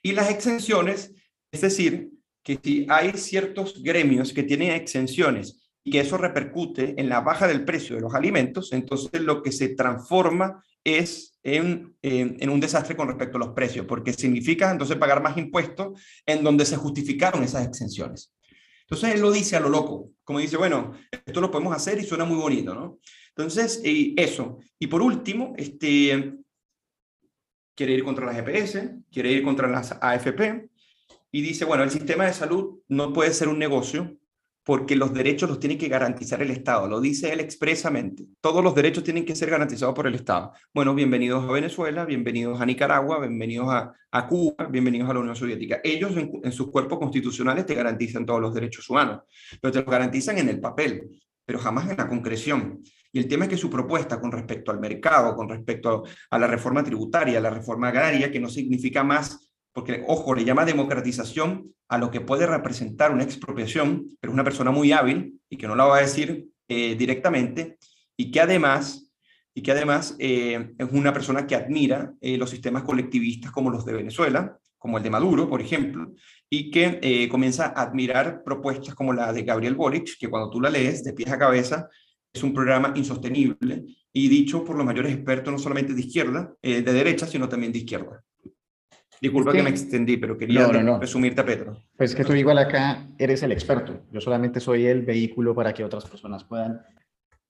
Y las exenciones, es decir, que si hay ciertos gremios que tienen exenciones y que eso repercute en la baja del precio de los alimentos, entonces lo que se transforma es en, en, un desastre con respecto a los precios, porque significa entonces pagar más impuestos en donde se justificaron esas exenciones. Entonces él lo dice a lo loco, como dice, bueno, esto lo podemos hacer y suena muy bonito, ¿no? Entonces, eso. Y por último, este, quiere ir contra las EPS, quiere ir contra las AFP, y dice, bueno, el sistema de salud no puede ser un negocio porque los derechos los tiene que garantizar el Estado, lo dice él expresamente. Todos los derechos tienen que ser garantizados por el Estado. Bueno, bienvenidos a Venezuela, bienvenidos a Nicaragua, bienvenidos a, Cuba, bienvenidos a la Unión Soviética. Ellos en, sus cuerpos constitucionales te garantizan todos los derechos humanos, pero te los garantizan en el papel, pero jamás en la concreción. Y el tema es que su propuesta con respecto al mercado, con respecto a la reforma tributaria, a la reforma agraria, que no significa más porque, ojo, le llama democratización a lo que puede representar una expropiación, pero es una persona muy hábil y que no la va a decir eh, directamente, y que además, y que además eh, es una persona que admira eh, los sistemas colectivistas como los de Venezuela, como el de Maduro, por ejemplo, y que comienza a admirar propuestas como la de Gabriel Boric, que cuando tú la lees de pies a cabeza, es un programa insostenible y dicho por los mayores expertos no solamente de izquierda, de derecha, sino también de izquierda. Disculpa que, me extendí, pero quería resumirte a Petro. Pues que tú igual acá eres el experto. Yo solamente soy el vehículo para que otras personas puedan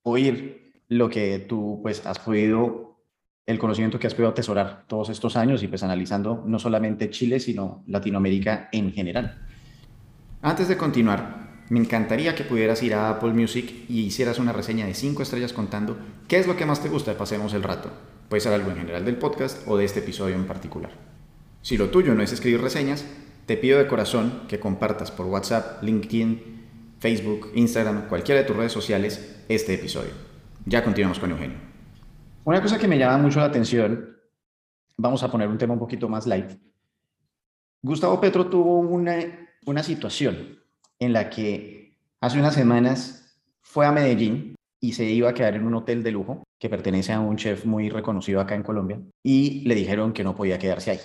oír lo que tú pues has podido, el conocimiento que has podido atesorar todos estos años y pues analizando no solamente Chile, sino Latinoamérica en general. Antes de continuar, me encantaría que pudieras ir a Apple Music y hicieras una reseña de cinco estrellas contando qué es lo que más te gusta de Pasemos el Rato. Puede ser algo en general del podcast o de este episodio en particular. Si lo tuyo no es escribir reseñas, te pido de corazón que compartas por WhatsApp, LinkedIn, Facebook, Instagram, cualquiera de tus redes sociales este episodio. Ya continuamos con Eugenio. Una cosa que me llama mucho la atención, vamos a poner un tema un poquito más light. Gustavo Petro tuvo una, una situación en la que hace unas semanas fue a Medellín y se iba a quedar en un hotel de lujo que pertenece a un chef muy reconocido acá en Colombia y le dijeron que no podía quedarse ahí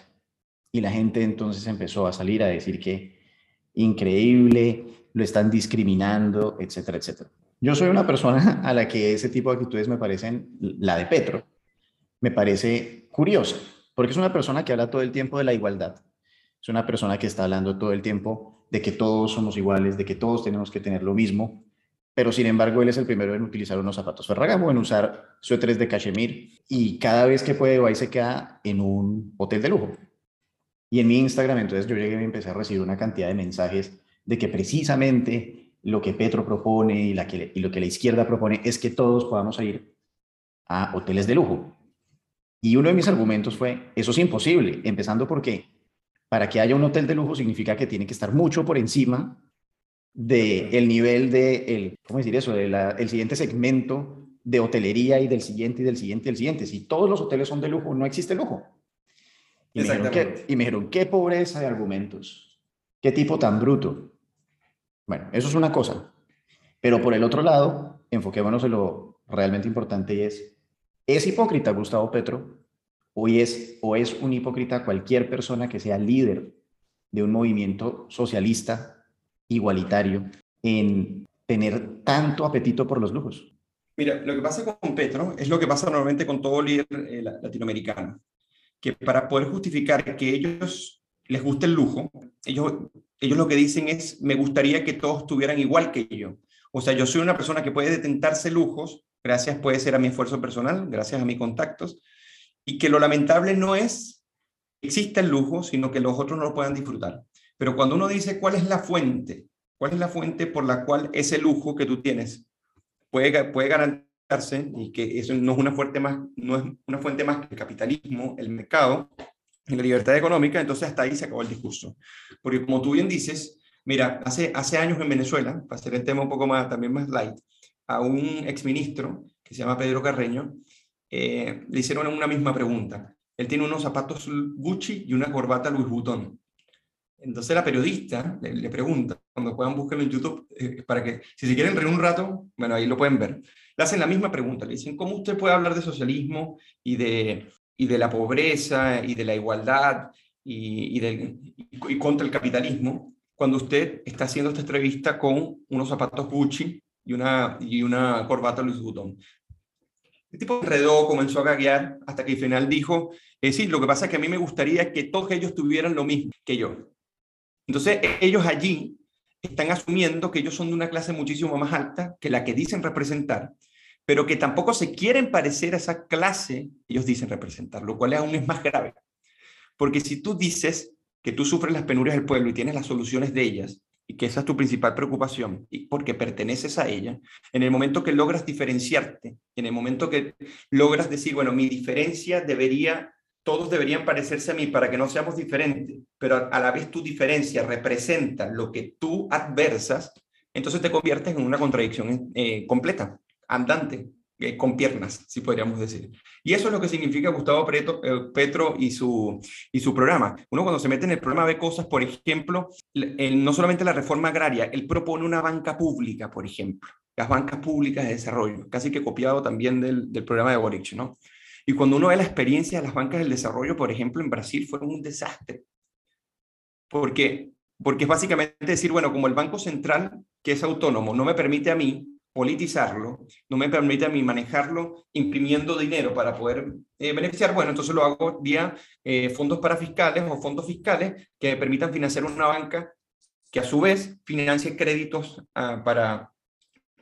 y la gente entonces empezó a salir a decir que increíble, lo están discriminando, etcétera, etcétera. Yo soy una persona [laughs] a la que ese tipo de actitudes me parecen, la de Petro, me parece curiosa, porque es una persona que habla todo el tiempo de la igualdad. Es una persona que está hablando todo el tiempo de que todos somos iguales, de que todos tenemos que tener lo mismo, pero sin embargo él es el primero en utilizar unos zapatos Ferragamo, en usar suéteres de cachemir y cada vez que puede va y se queda en un hotel de lujo. Y en mi Instagram entonces yo llegué y empecé a recibir una cantidad de mensajes de que precisamente lo que Petro propone y, la que, y lo que la izquierda propone es que todos podamos ir a hoteles de lujo. Y uno de mis argumentos fue, eso es imposible, empezando porque para que haya un hotel de lujo significa que tiene que estar mucho por encima del nivel de, el, ¿cómo decir eso?, del siguiente segmento de hotelería y del siguiente y del siguiente y del siguiente. Si todos los hoteles son de lujo, no existe lujo. Y me, dijeron, ¿qué, y me dijeron, qué pobreza de argumentos, qué tipo tan bruto. Bueno, eso es una cosa. Pero por el otro lado, enfoquémonos en lo realmente importante y es, ¿es hipócrita Gustavo Petro? ¿O es, ¿O es un hipócrita cualquier persona que sea líder de un movimiento socialista igualitario en tener tanto apetito por los lujos? Mira, lo que pasa con Petro es lo que pasa normalmente con todo líder eh, latinoamericano, que para poder justificar que ellos les guste el lujo, ellos, ellos lo que dicen es, me gustaría que todos tuvieran igual que yo. O sea, yo soy una persona que puede detentarse lujos, gracias puede ser a mi esfuerzo personal, gracias a mis contactos, y que lo lamentable no es que exista el lujo, sino que los otros no lo puedan disfrutar. Pero cuando uno dice cuál es la fuente, cuál es la fuente por la cual ese lujo que tú tienes puede, puede y que eso no es una fuente más, no es una fuente más que el capitalismo, el mercado y la libertad económica, entonces hasta ahí se acabó el discurso. Porque como tú bien dices, mira, hace, hace años en Venezuela, para hacer el tema un poco más, también más light, a un exministro que se llama Pedro Carreño, eh, le hicieron una misma pregunta. Él tiene unos zapatos Gucci y una corbata Louis Vuitton. Entonces la periodista le, pregunta, cuando puedan buscarlo en YouTube, eh, para que, si se quieren reír un rato, bueno, ahí lo pueden ver. Hacen la misma pregunta, le dicen, ¿cómo usted puede hablar de socialismo y de, y de la pobreza y de la igualdad y, y, y contra el capitalismo cuando usted está haciendo esta entrevista con unos zapatos Gucci y una, y una corbata Louis Vuitton? El tipo enredó, comenzó a gaguear hasta que al final dijo, eh, sí, lo que pasa es que a mí me gustaría que todos ellos tuvieran lo mismo que yo. Entonces, ellos allí están asumiendo que ellos son de una clase muchísimo más alta que la que dicen representar, pero que tampoco se quieren parecer a esa clase ellos dicen representar, lo cual aún es más grave. Porque si tú dices que tú sufres las penurias del pueblo y tienes las soluciones de ellas, y que esa es tu principal preocupación, y porque perteneces a ella, en el momento que logras diferenciarte, en el momento que logras decir, bueno, mi diferencia debería todos deberían parecerse a mí para que no seamos diferentes, pero a, la vez tu diferencia representa lo que tú adversas, entonces te conviertes en una contradicción eh, completa, andante, eh, con piernas, si podríamos decir. Y eso es lo que significa Gustavo Preto, eh, Petro y su, y su programa. Uno cuando se mete en el programa ve cosas, por ejemplo, no solamente la reforma agraria, él propone una banca pública, por ejemplo, las bancas públicas de desarrollo, casi que copiado también del, del programa de Boric, ¿no? Y cuando uno ve la experiencia de las bancas del desarrollo, por ejemplo, en Brasil, fueron un desastre. Porque, porque es básicamente decir, bueno, como el Banco Central, que es autónomo, no me permite a mí politizarlo, no me permite a mí manejarlo imprimiendo dinero para poder eh, beneficiar, bueno, entonces lo hago vía eh, fondos parafiscales o fondos fiscales que me permitan financiar una banca que a su vez financie créditos ah, para,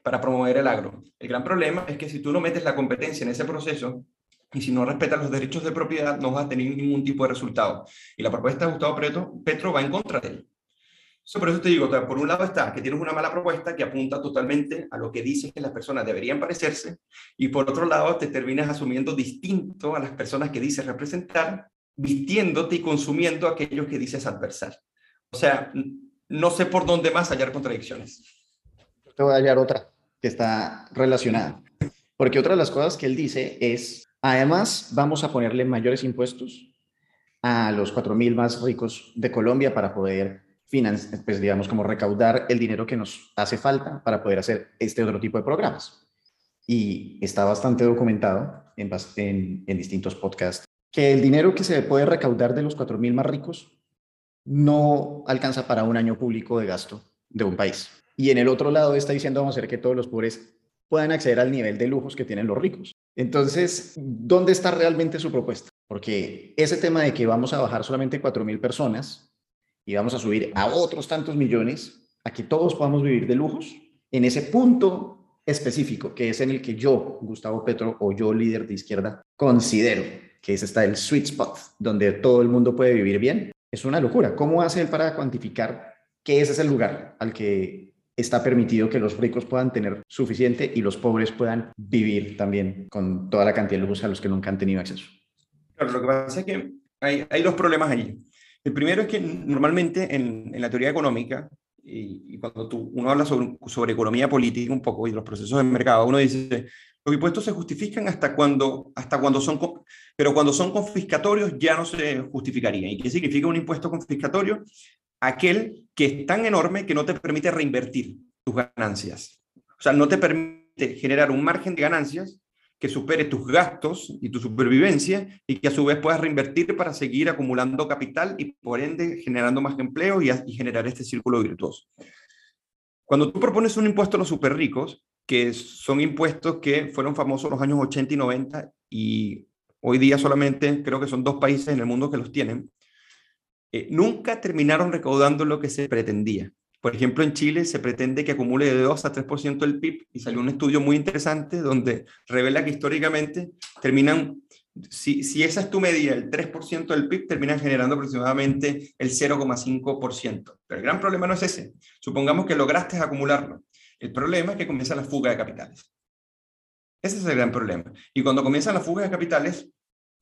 para promover el agro. El gran problema es que si tú no metes la competencia en ese proceso, y si no respetas los derechos de propiedad no vas a tener ningún tipo de resultado. Y la propuesta de Gustavo Petro, Petro va en contra de él. Eso por eso te digo, por un lado está que tienes una mala propuesta que apunta totalmente a lo que dices que las personas deberían parecerse, y por otro lado te terminas asumiendo distinto a las personas que dices representar, vistiéndote y consumiendo aquellos que dices adversar. O sea, no sé por dónde más hallar contradicciones. Te voy a hallar otra que está relacionada. Porque otra de las cosas que él dice es Además, vamos a ponerle mayores impuestos a los 4.000 más ricos de Colombia para poder pues digamos, como recaudar el dinero que nos hace falta para poder hacer este otro tipo de programas. Y está bastante documentado en, en, distintos podcasts que el dinero que se puede recaudar de los 4.000 más ricos no alcanza para un año público de gasto de un país. Y en el otro lado está diciendo vamos a hacer que todos los pobres puedan acceder al nivel de lujos que tienen los ricos. Entonces, ¿dónde está realmente su propuesta? Porque ese tema de que vamos a bajar solamente 4.000 personas y vamos a subir a otros tantos millones, a que todos podamos vivir de lujos, en ese punto específico, que es en el que yo, Gustavo Petro, o yo, líder de izquierda, considero que ese está el sweet spot, donde todo el mundo puede vivir bien, es una locura. ¿Cómo hace él para cuantificar que ese es el lugar al que está permitido que los ricos puedan tener suficiente y los pobres puedan vivir también con toda la cantidad de lujos a los que nunca han tenido acceso? Claro, lo que pasa es que hay, hay dos problemas allí. El primero es que normalmente en, la teoría económica, y, y, cuando tú, uno habla sobre, sobre economía política un poco y los procesos de mercado, uno dice, los impuestos se justifican hasta cuando, hasta cuando son, pero cuando son confiscatorios ya no se justificarían. ¿Y qué significa un impuesto confiscatorio? Aquel que es tan enorme que no te permite reinvertir tus ganancias. O sea, no te permite generar un margen de ganancias que supere tus gastos y tu supervivencia y que a su vez puedas reinvertir para seguir acumulando capital y por ende generando más empleo y, generar este círculo virtuoso. Cuando tú propones un impuesto a los super ricos, que son impuestos que fueron famosos los años 80 y 90 y hoy día solamente creo que son dos países en el mundo que los tienen, eh, nunca terminaron recaudando lo que se pretendía. Por ejemplo, en Chile se pretende que acumule de 2 a 3% del PIB y salió un estudio muy interesante donde revela que históricamente terminan, si, si esa es tu medida, el 3% del PIB, terminan generando aproximadamente el 0,5%. Pero el gran problema no es ese. Supongamos que lograste acumularlo. El problema es que comienza la fuga de capitales. Ese es el gran problema. Y cuando comienza la fuga de capitales,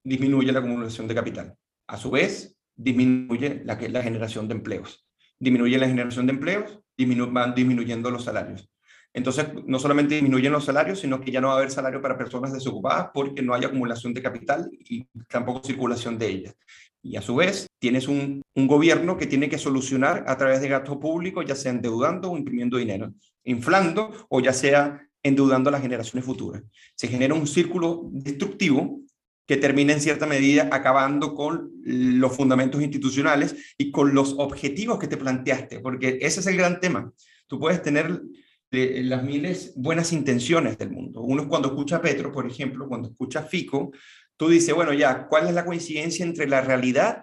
disminuye la acumulación de capital. A su vez, disminuye la generación de empleos disminuye la generación de empleos, disminu van disminuyendo los salarios. Entonces, no solamente disminuyen los salarios, sino que ya no va a haber salario para personas desocupadas porque no hay acumulación de capital y tampoco circulación de ellas. Y a su vez, tienes un, un gobierno que tiene que solucionar a través de gasto público, ya sea endeudando o imprimiendo dinero, inflando o ya sea endeudando a las generaciones futuras. Se genera un círculo destructivo que termina en cierta medida acabando con los fundamentos institucionales y con los objetivos que te planteaste, porque ese es el gran tema. Tú puedes tener eh, las miles buenas intenciones del mundo. Uno cuando escucha a Petro, por ejemplo, cuando escucha a Fico, tú dices, bueno, ya, ¿cuál es la coincidencia entre la realidad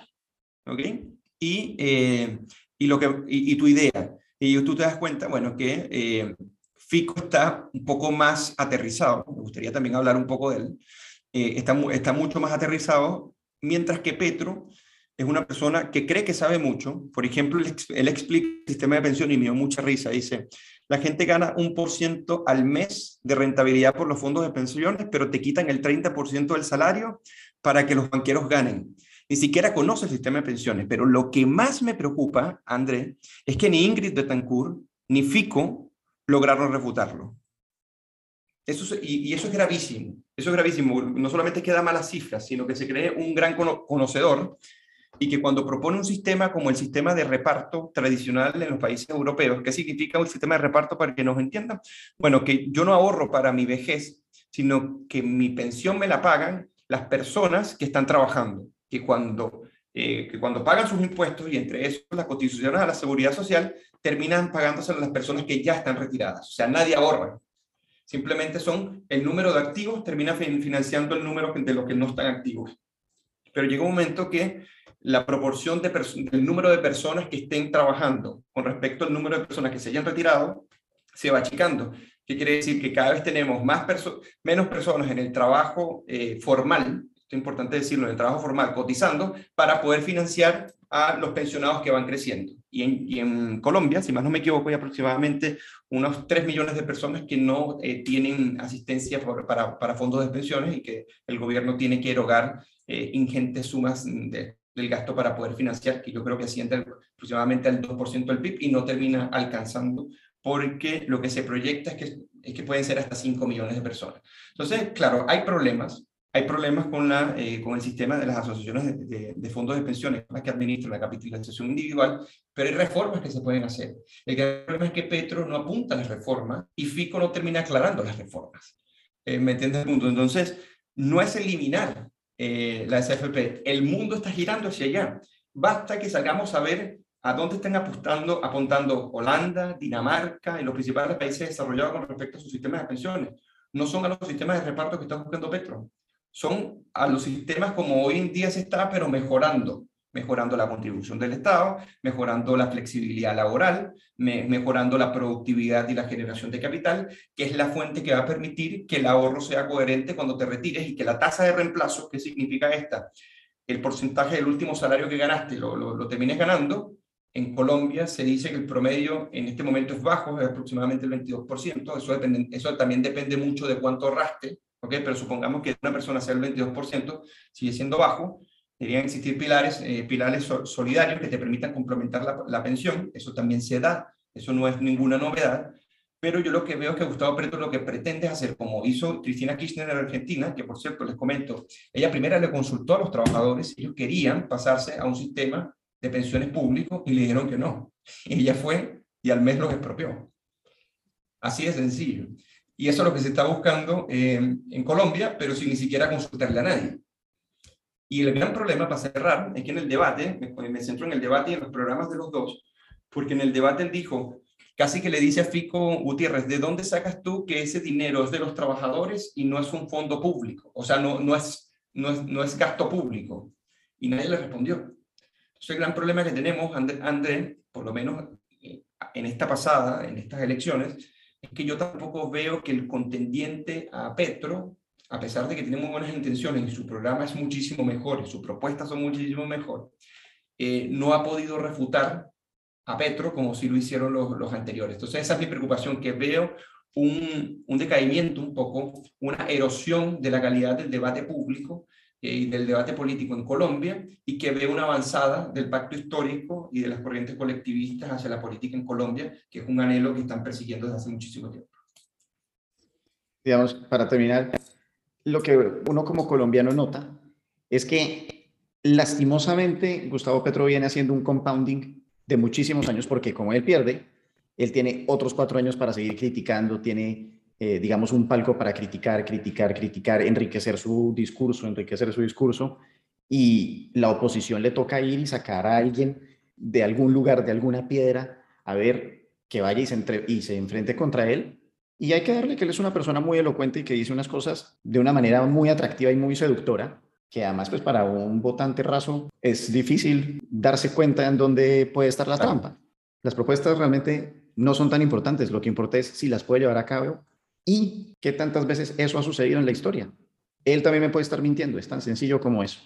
y, eh, y, lo que, y, tu idea? Y tú te das cuenta, bueno, que eh, Fico está un poco más aterrizado. Me gustaría también hablar un poco de él eh, está, está mucho más aterrizado, mientras que Petro es una persona que cree que sabe mucho. Por ejemplo, él, explica el sistema de pensión y me dio mucha risa. Dice, la gente gana un por ciento al mes de rentabilidad por los fondos de pensiones, pero te quitan el 30% del salario para que los banqueros ganen. Ni siquiera conoce el sistema de pensiones, pero lo que más me preocupa, André, es que ni Ingrid Betancourt ni Fico lograron refutarlo. Eso y, eso es gravísimo. Eso es gravísimo. No solamente queda malas cifras, sino que se cree un gran conocedor y que cuando propone un sistema como el sistema de reparto tradicional en los países europeos, ¿qué significa un sistema de reparto para que nos entiendan? Bueno, que yo no ahorro para mi vejez, sino que mi pensión me la pagan las personas que están trabajando, que cuando, eh, que cuando pagan sus impuestos y entre eso las cotizaciones a la seguridad social, terminan pagándose a las personas que ya están retiradas. O sea, nadie ahorra. Simplemente son el número de activos termina financiando el número de los que no están activos. Pero llega un momento que la proporción de del número de personas que estén trabajando con respecto al número de personas que se hayan retirado se va achicando. ¿Qué quiere decir? Que cada vez tenemos más menos personas en el trabajo eh, formal, es importante decirlo, en el trabajo formal, cotizando, para poder financiar a los pensionados que van creciendo. Y en, Colombia, si más no me equivoco, hay aproximadamente unos 3 millones de personas que no eh, tienen asistencia para, para, fondos de pensiones y que el gobierno tiene que erogar eh, ingentes sumas del gasto para poder financiar, que yo creo que asciende aproximadamente al 2% del PIB y no termina alcanzando porque lo que se proyecta es que, es que pueden ser hasta 5 millones de personas. Entonces, claro, hay problemas, hay problemas con, la, eh, con el sistema de las asociaciones de, fondos de pensiones que administran la capitalización individual, pero hay reformas que se pueden hacer. El problema es que Petro no apunta a las reformas y Fico no termina aclarando las reformas. Eh, ¿Me entiendes el punto? Entonces, no es eliminar eh, la SFP. El mundo está girando hacia allá. Basta que salgamos a ver a dónde están apuntando, apuntando Holanda, Dinamarca y los principales países desarrollados con respecto a sus sistemas de pensiones. No son a los sistemas de reparto que está buscando Petro son a los sistemas como hoy en día se está, pero mejorando mejorando la contribución del Estado, mejorando la flexibilidad laboral, mejorando la productividad y la generación de capital, que es la fuente que va a permitir que el ahorro sea coherente cuando te retires y que la tasa de reemplazo, ¿qué significa esta? El porcentaje del último salario que ganaste lo, lo, termines ganando. En Colombia se dice que el promedio en este momento es bajo, es aproximadamente el 22%. Eso, depende, eso también depende mucho de cuánto ahorraste, ¿ok? Pero supongamos que una persona sea el 22%, sigue siendo bajo Deberían existir pilares, eh, pilares solidarios que te permitan complementar la, la, pensión. Eso también se da, eso no es ninguna novedad. Pero yo lo que veo es que Gustavo Petro lo que pretende hacer, como hizo Cristina Kirchner en Argentina, que por cierto les comento, ella primero le consultó a los trabajadores, ellos querían pasarse a un sistema de pensiones público y le dijeron que no. Y [laughs] ella fue y al mes los expropió. Así de sencillo. Y eso es lo que se está buscando en Colombia, pero sin ni siquiera consultarle a nadie. Y el gran problema, para cerrar, es que en el debate, me, me centro en el debate y en los programas de los dos, porque en el debate él dijo, casi que le dice a Fico Gutiérrez, ¿de dónde sacas tú que ese dinero es de los trabajadores y no es un fondo público? O sea, no, no, es, no, es, no es gasto público. Y nadie le respondió. Entonces el gran problema que tenemos, André, por lo menos eh, en esta pasada, en estas elecciones, es que yo tampoco veo que el contendiente a Petro a pesar de que tiene muy buenas intenciones y su programa es muchísimo mejor y sus propuestas son muchísimo mejor, eh, no ha podido refutar a Petro como si lo hicieron los, los anteriores. Entonces esa es mi preocupación, que veo un, un, decaimiento un poco, una erosión de la calidad del debate público y del debate político en Colombia y que veo una avanzada del pacto histórico y de las corrientes colectivistas hacia la política en Colombia, que es un anhelo que están persiguiendo desde hace muchísimo tiempo. Digamos, para terminar, lo que uno como colombiano nota es que lastimosamente Gustavo Petro viene haciendo un compounding de muchísimos años porque como él pierde, él tiene otros cuatro años para seguir criticando, tiene, eh, digamos, un palco para criticar, criticar, criticar, enriquecer su discurso, enriquecer su discurso, y la oposición le toca ir y sacar a alguien de algún lugar, de alguna piedra, a ver que vaya y se, entre, y se enfrente contra él y hay que darle que él es una persona muy elocuente y que dice unas cosas de una manera muy atractiva y muy seductora, que además pues para un votante raso es difícil darse cuenta en dónde puede estar la trampa. Las propuestas realmente no son tan importantes, lo que importa es si las puede llevar a cabo y qué tantas veces eso ha sucedido en la historia. Él también me puede estar mintiendo, es tan sencillo como eso.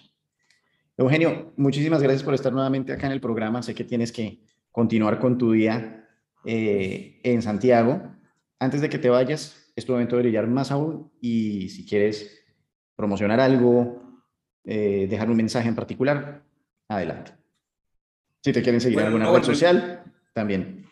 Eugenio, muchísimas gracias por estar nuevamente acá en el programa. Sé que tienes que continuar con tu día eh, en Santiago antes de que te vayas, es tu momento de brillar más aún y si quieres promocionar algo, eh, dejar un mensaje en particular, adelante. Si te quieren seguir en alguna red social, también.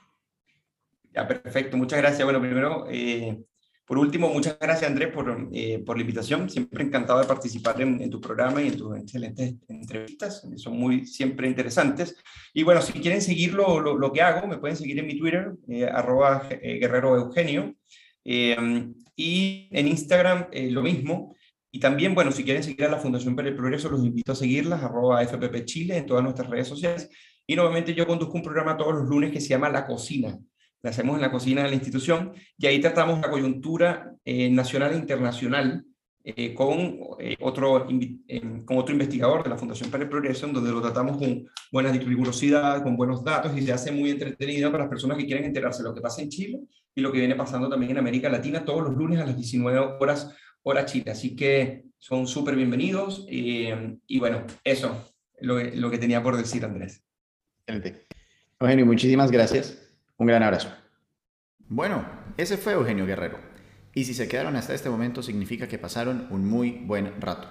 Ya, perfecto. Muchas gracias. Bueno, primero, eh, por último, muchas gracias, Andrés, por, eh, por la invitación. Siempre encantado de participar en, tu programa y en tus excelentes entrevistas. Son muy siempre interesantes. Y bueno, si quieren seguir lo, lo, que hago, me pueden seguir en mi Twitter, eh, eh, guerrero Eugenio. y en Instagram, lo mismo. Y también, bueno, si quieren seguir a la Fundación para el Progreso, los invito a seguirlas, arroba FPP Chile, en todas nuestras redes sociales. Y nuevamente yo conduzco un programa todos los lunes que se llama La Cocina la hacemos en la cocina de la institución, y ahí tratamos la coyuntura eh, nacional e internacional eh, con, eh, otro, con otro investigador de la Fundación para el Progreso, donde lo tratamos con buena rigurosidad, con buenos datos, y se hace muy entretenido para las personas que quieren enterarse de lo que pasa en Chile y lo que viene pasando también en América Latina todos los lunes a las 19 horas, hora Chile. Así que son súper bienvenidos, y bueno, eso lo, lo que tenía por decir Andrés. Excelente. Eugenio, muchísimas gracias. Un gran abrazo. Bueno, ese fue Eugenio Guerrero. Y si se quedaron hasta este momento significa que pasaron un muy buen rato.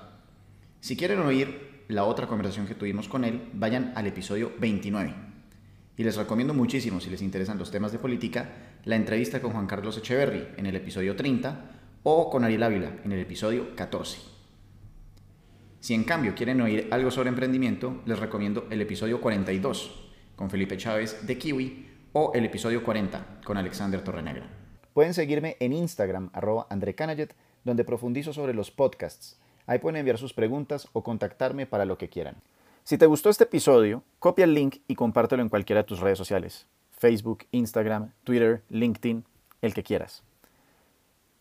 Si quieren oír la otra conversación que tuvimos con él, vayan al episodio 29. Y les recomiendo muchísimo, si les interesan los temas de política, la entrevista con Juan Carlos Echeverry en el episodio 30 o con Ariel Ávila en el episodio 14. Si en cambio quieren oír algo sobre emprendimiento, les recomiendo el episodio 42 con Felipe Chávez de Kiwi o el episodio 40 con Alexander Torrenegra. Pueden seguirme en Instagram, arroba André donde profundizo sobre los podcasts. Ahí pueden enviar sus preguntas o contactarme para lo que quieran. Si te gustó este episodio, copia el link y compártelo en cualquiera de tus redes sociales. Facebook, Instagram, Twitter, LinkedIn, el que quieras.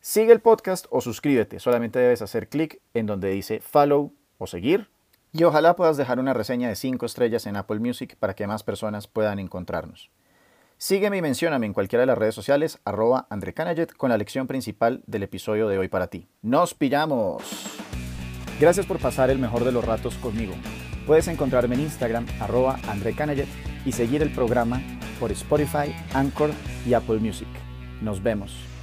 Sigue el podcast o suscríbete, solamente debes hacer clic en donde dice follow o seguir y ojalá puedas dejar una reseña de 5 estrellas en Apple Music para que más personas puedan encontrarnos. Sígueme y mencióname en cualquiera de las redes sociales, arroba André con la lección principal del episodio de hoy para ti. ¡Nos pillamos! Gracias por pasar el mejor de los ratos conmigo. Puedes encontrarme en Instagram, arroba André y seguir el programa por Spotify, Anchor y Apple Music. Nos vemos.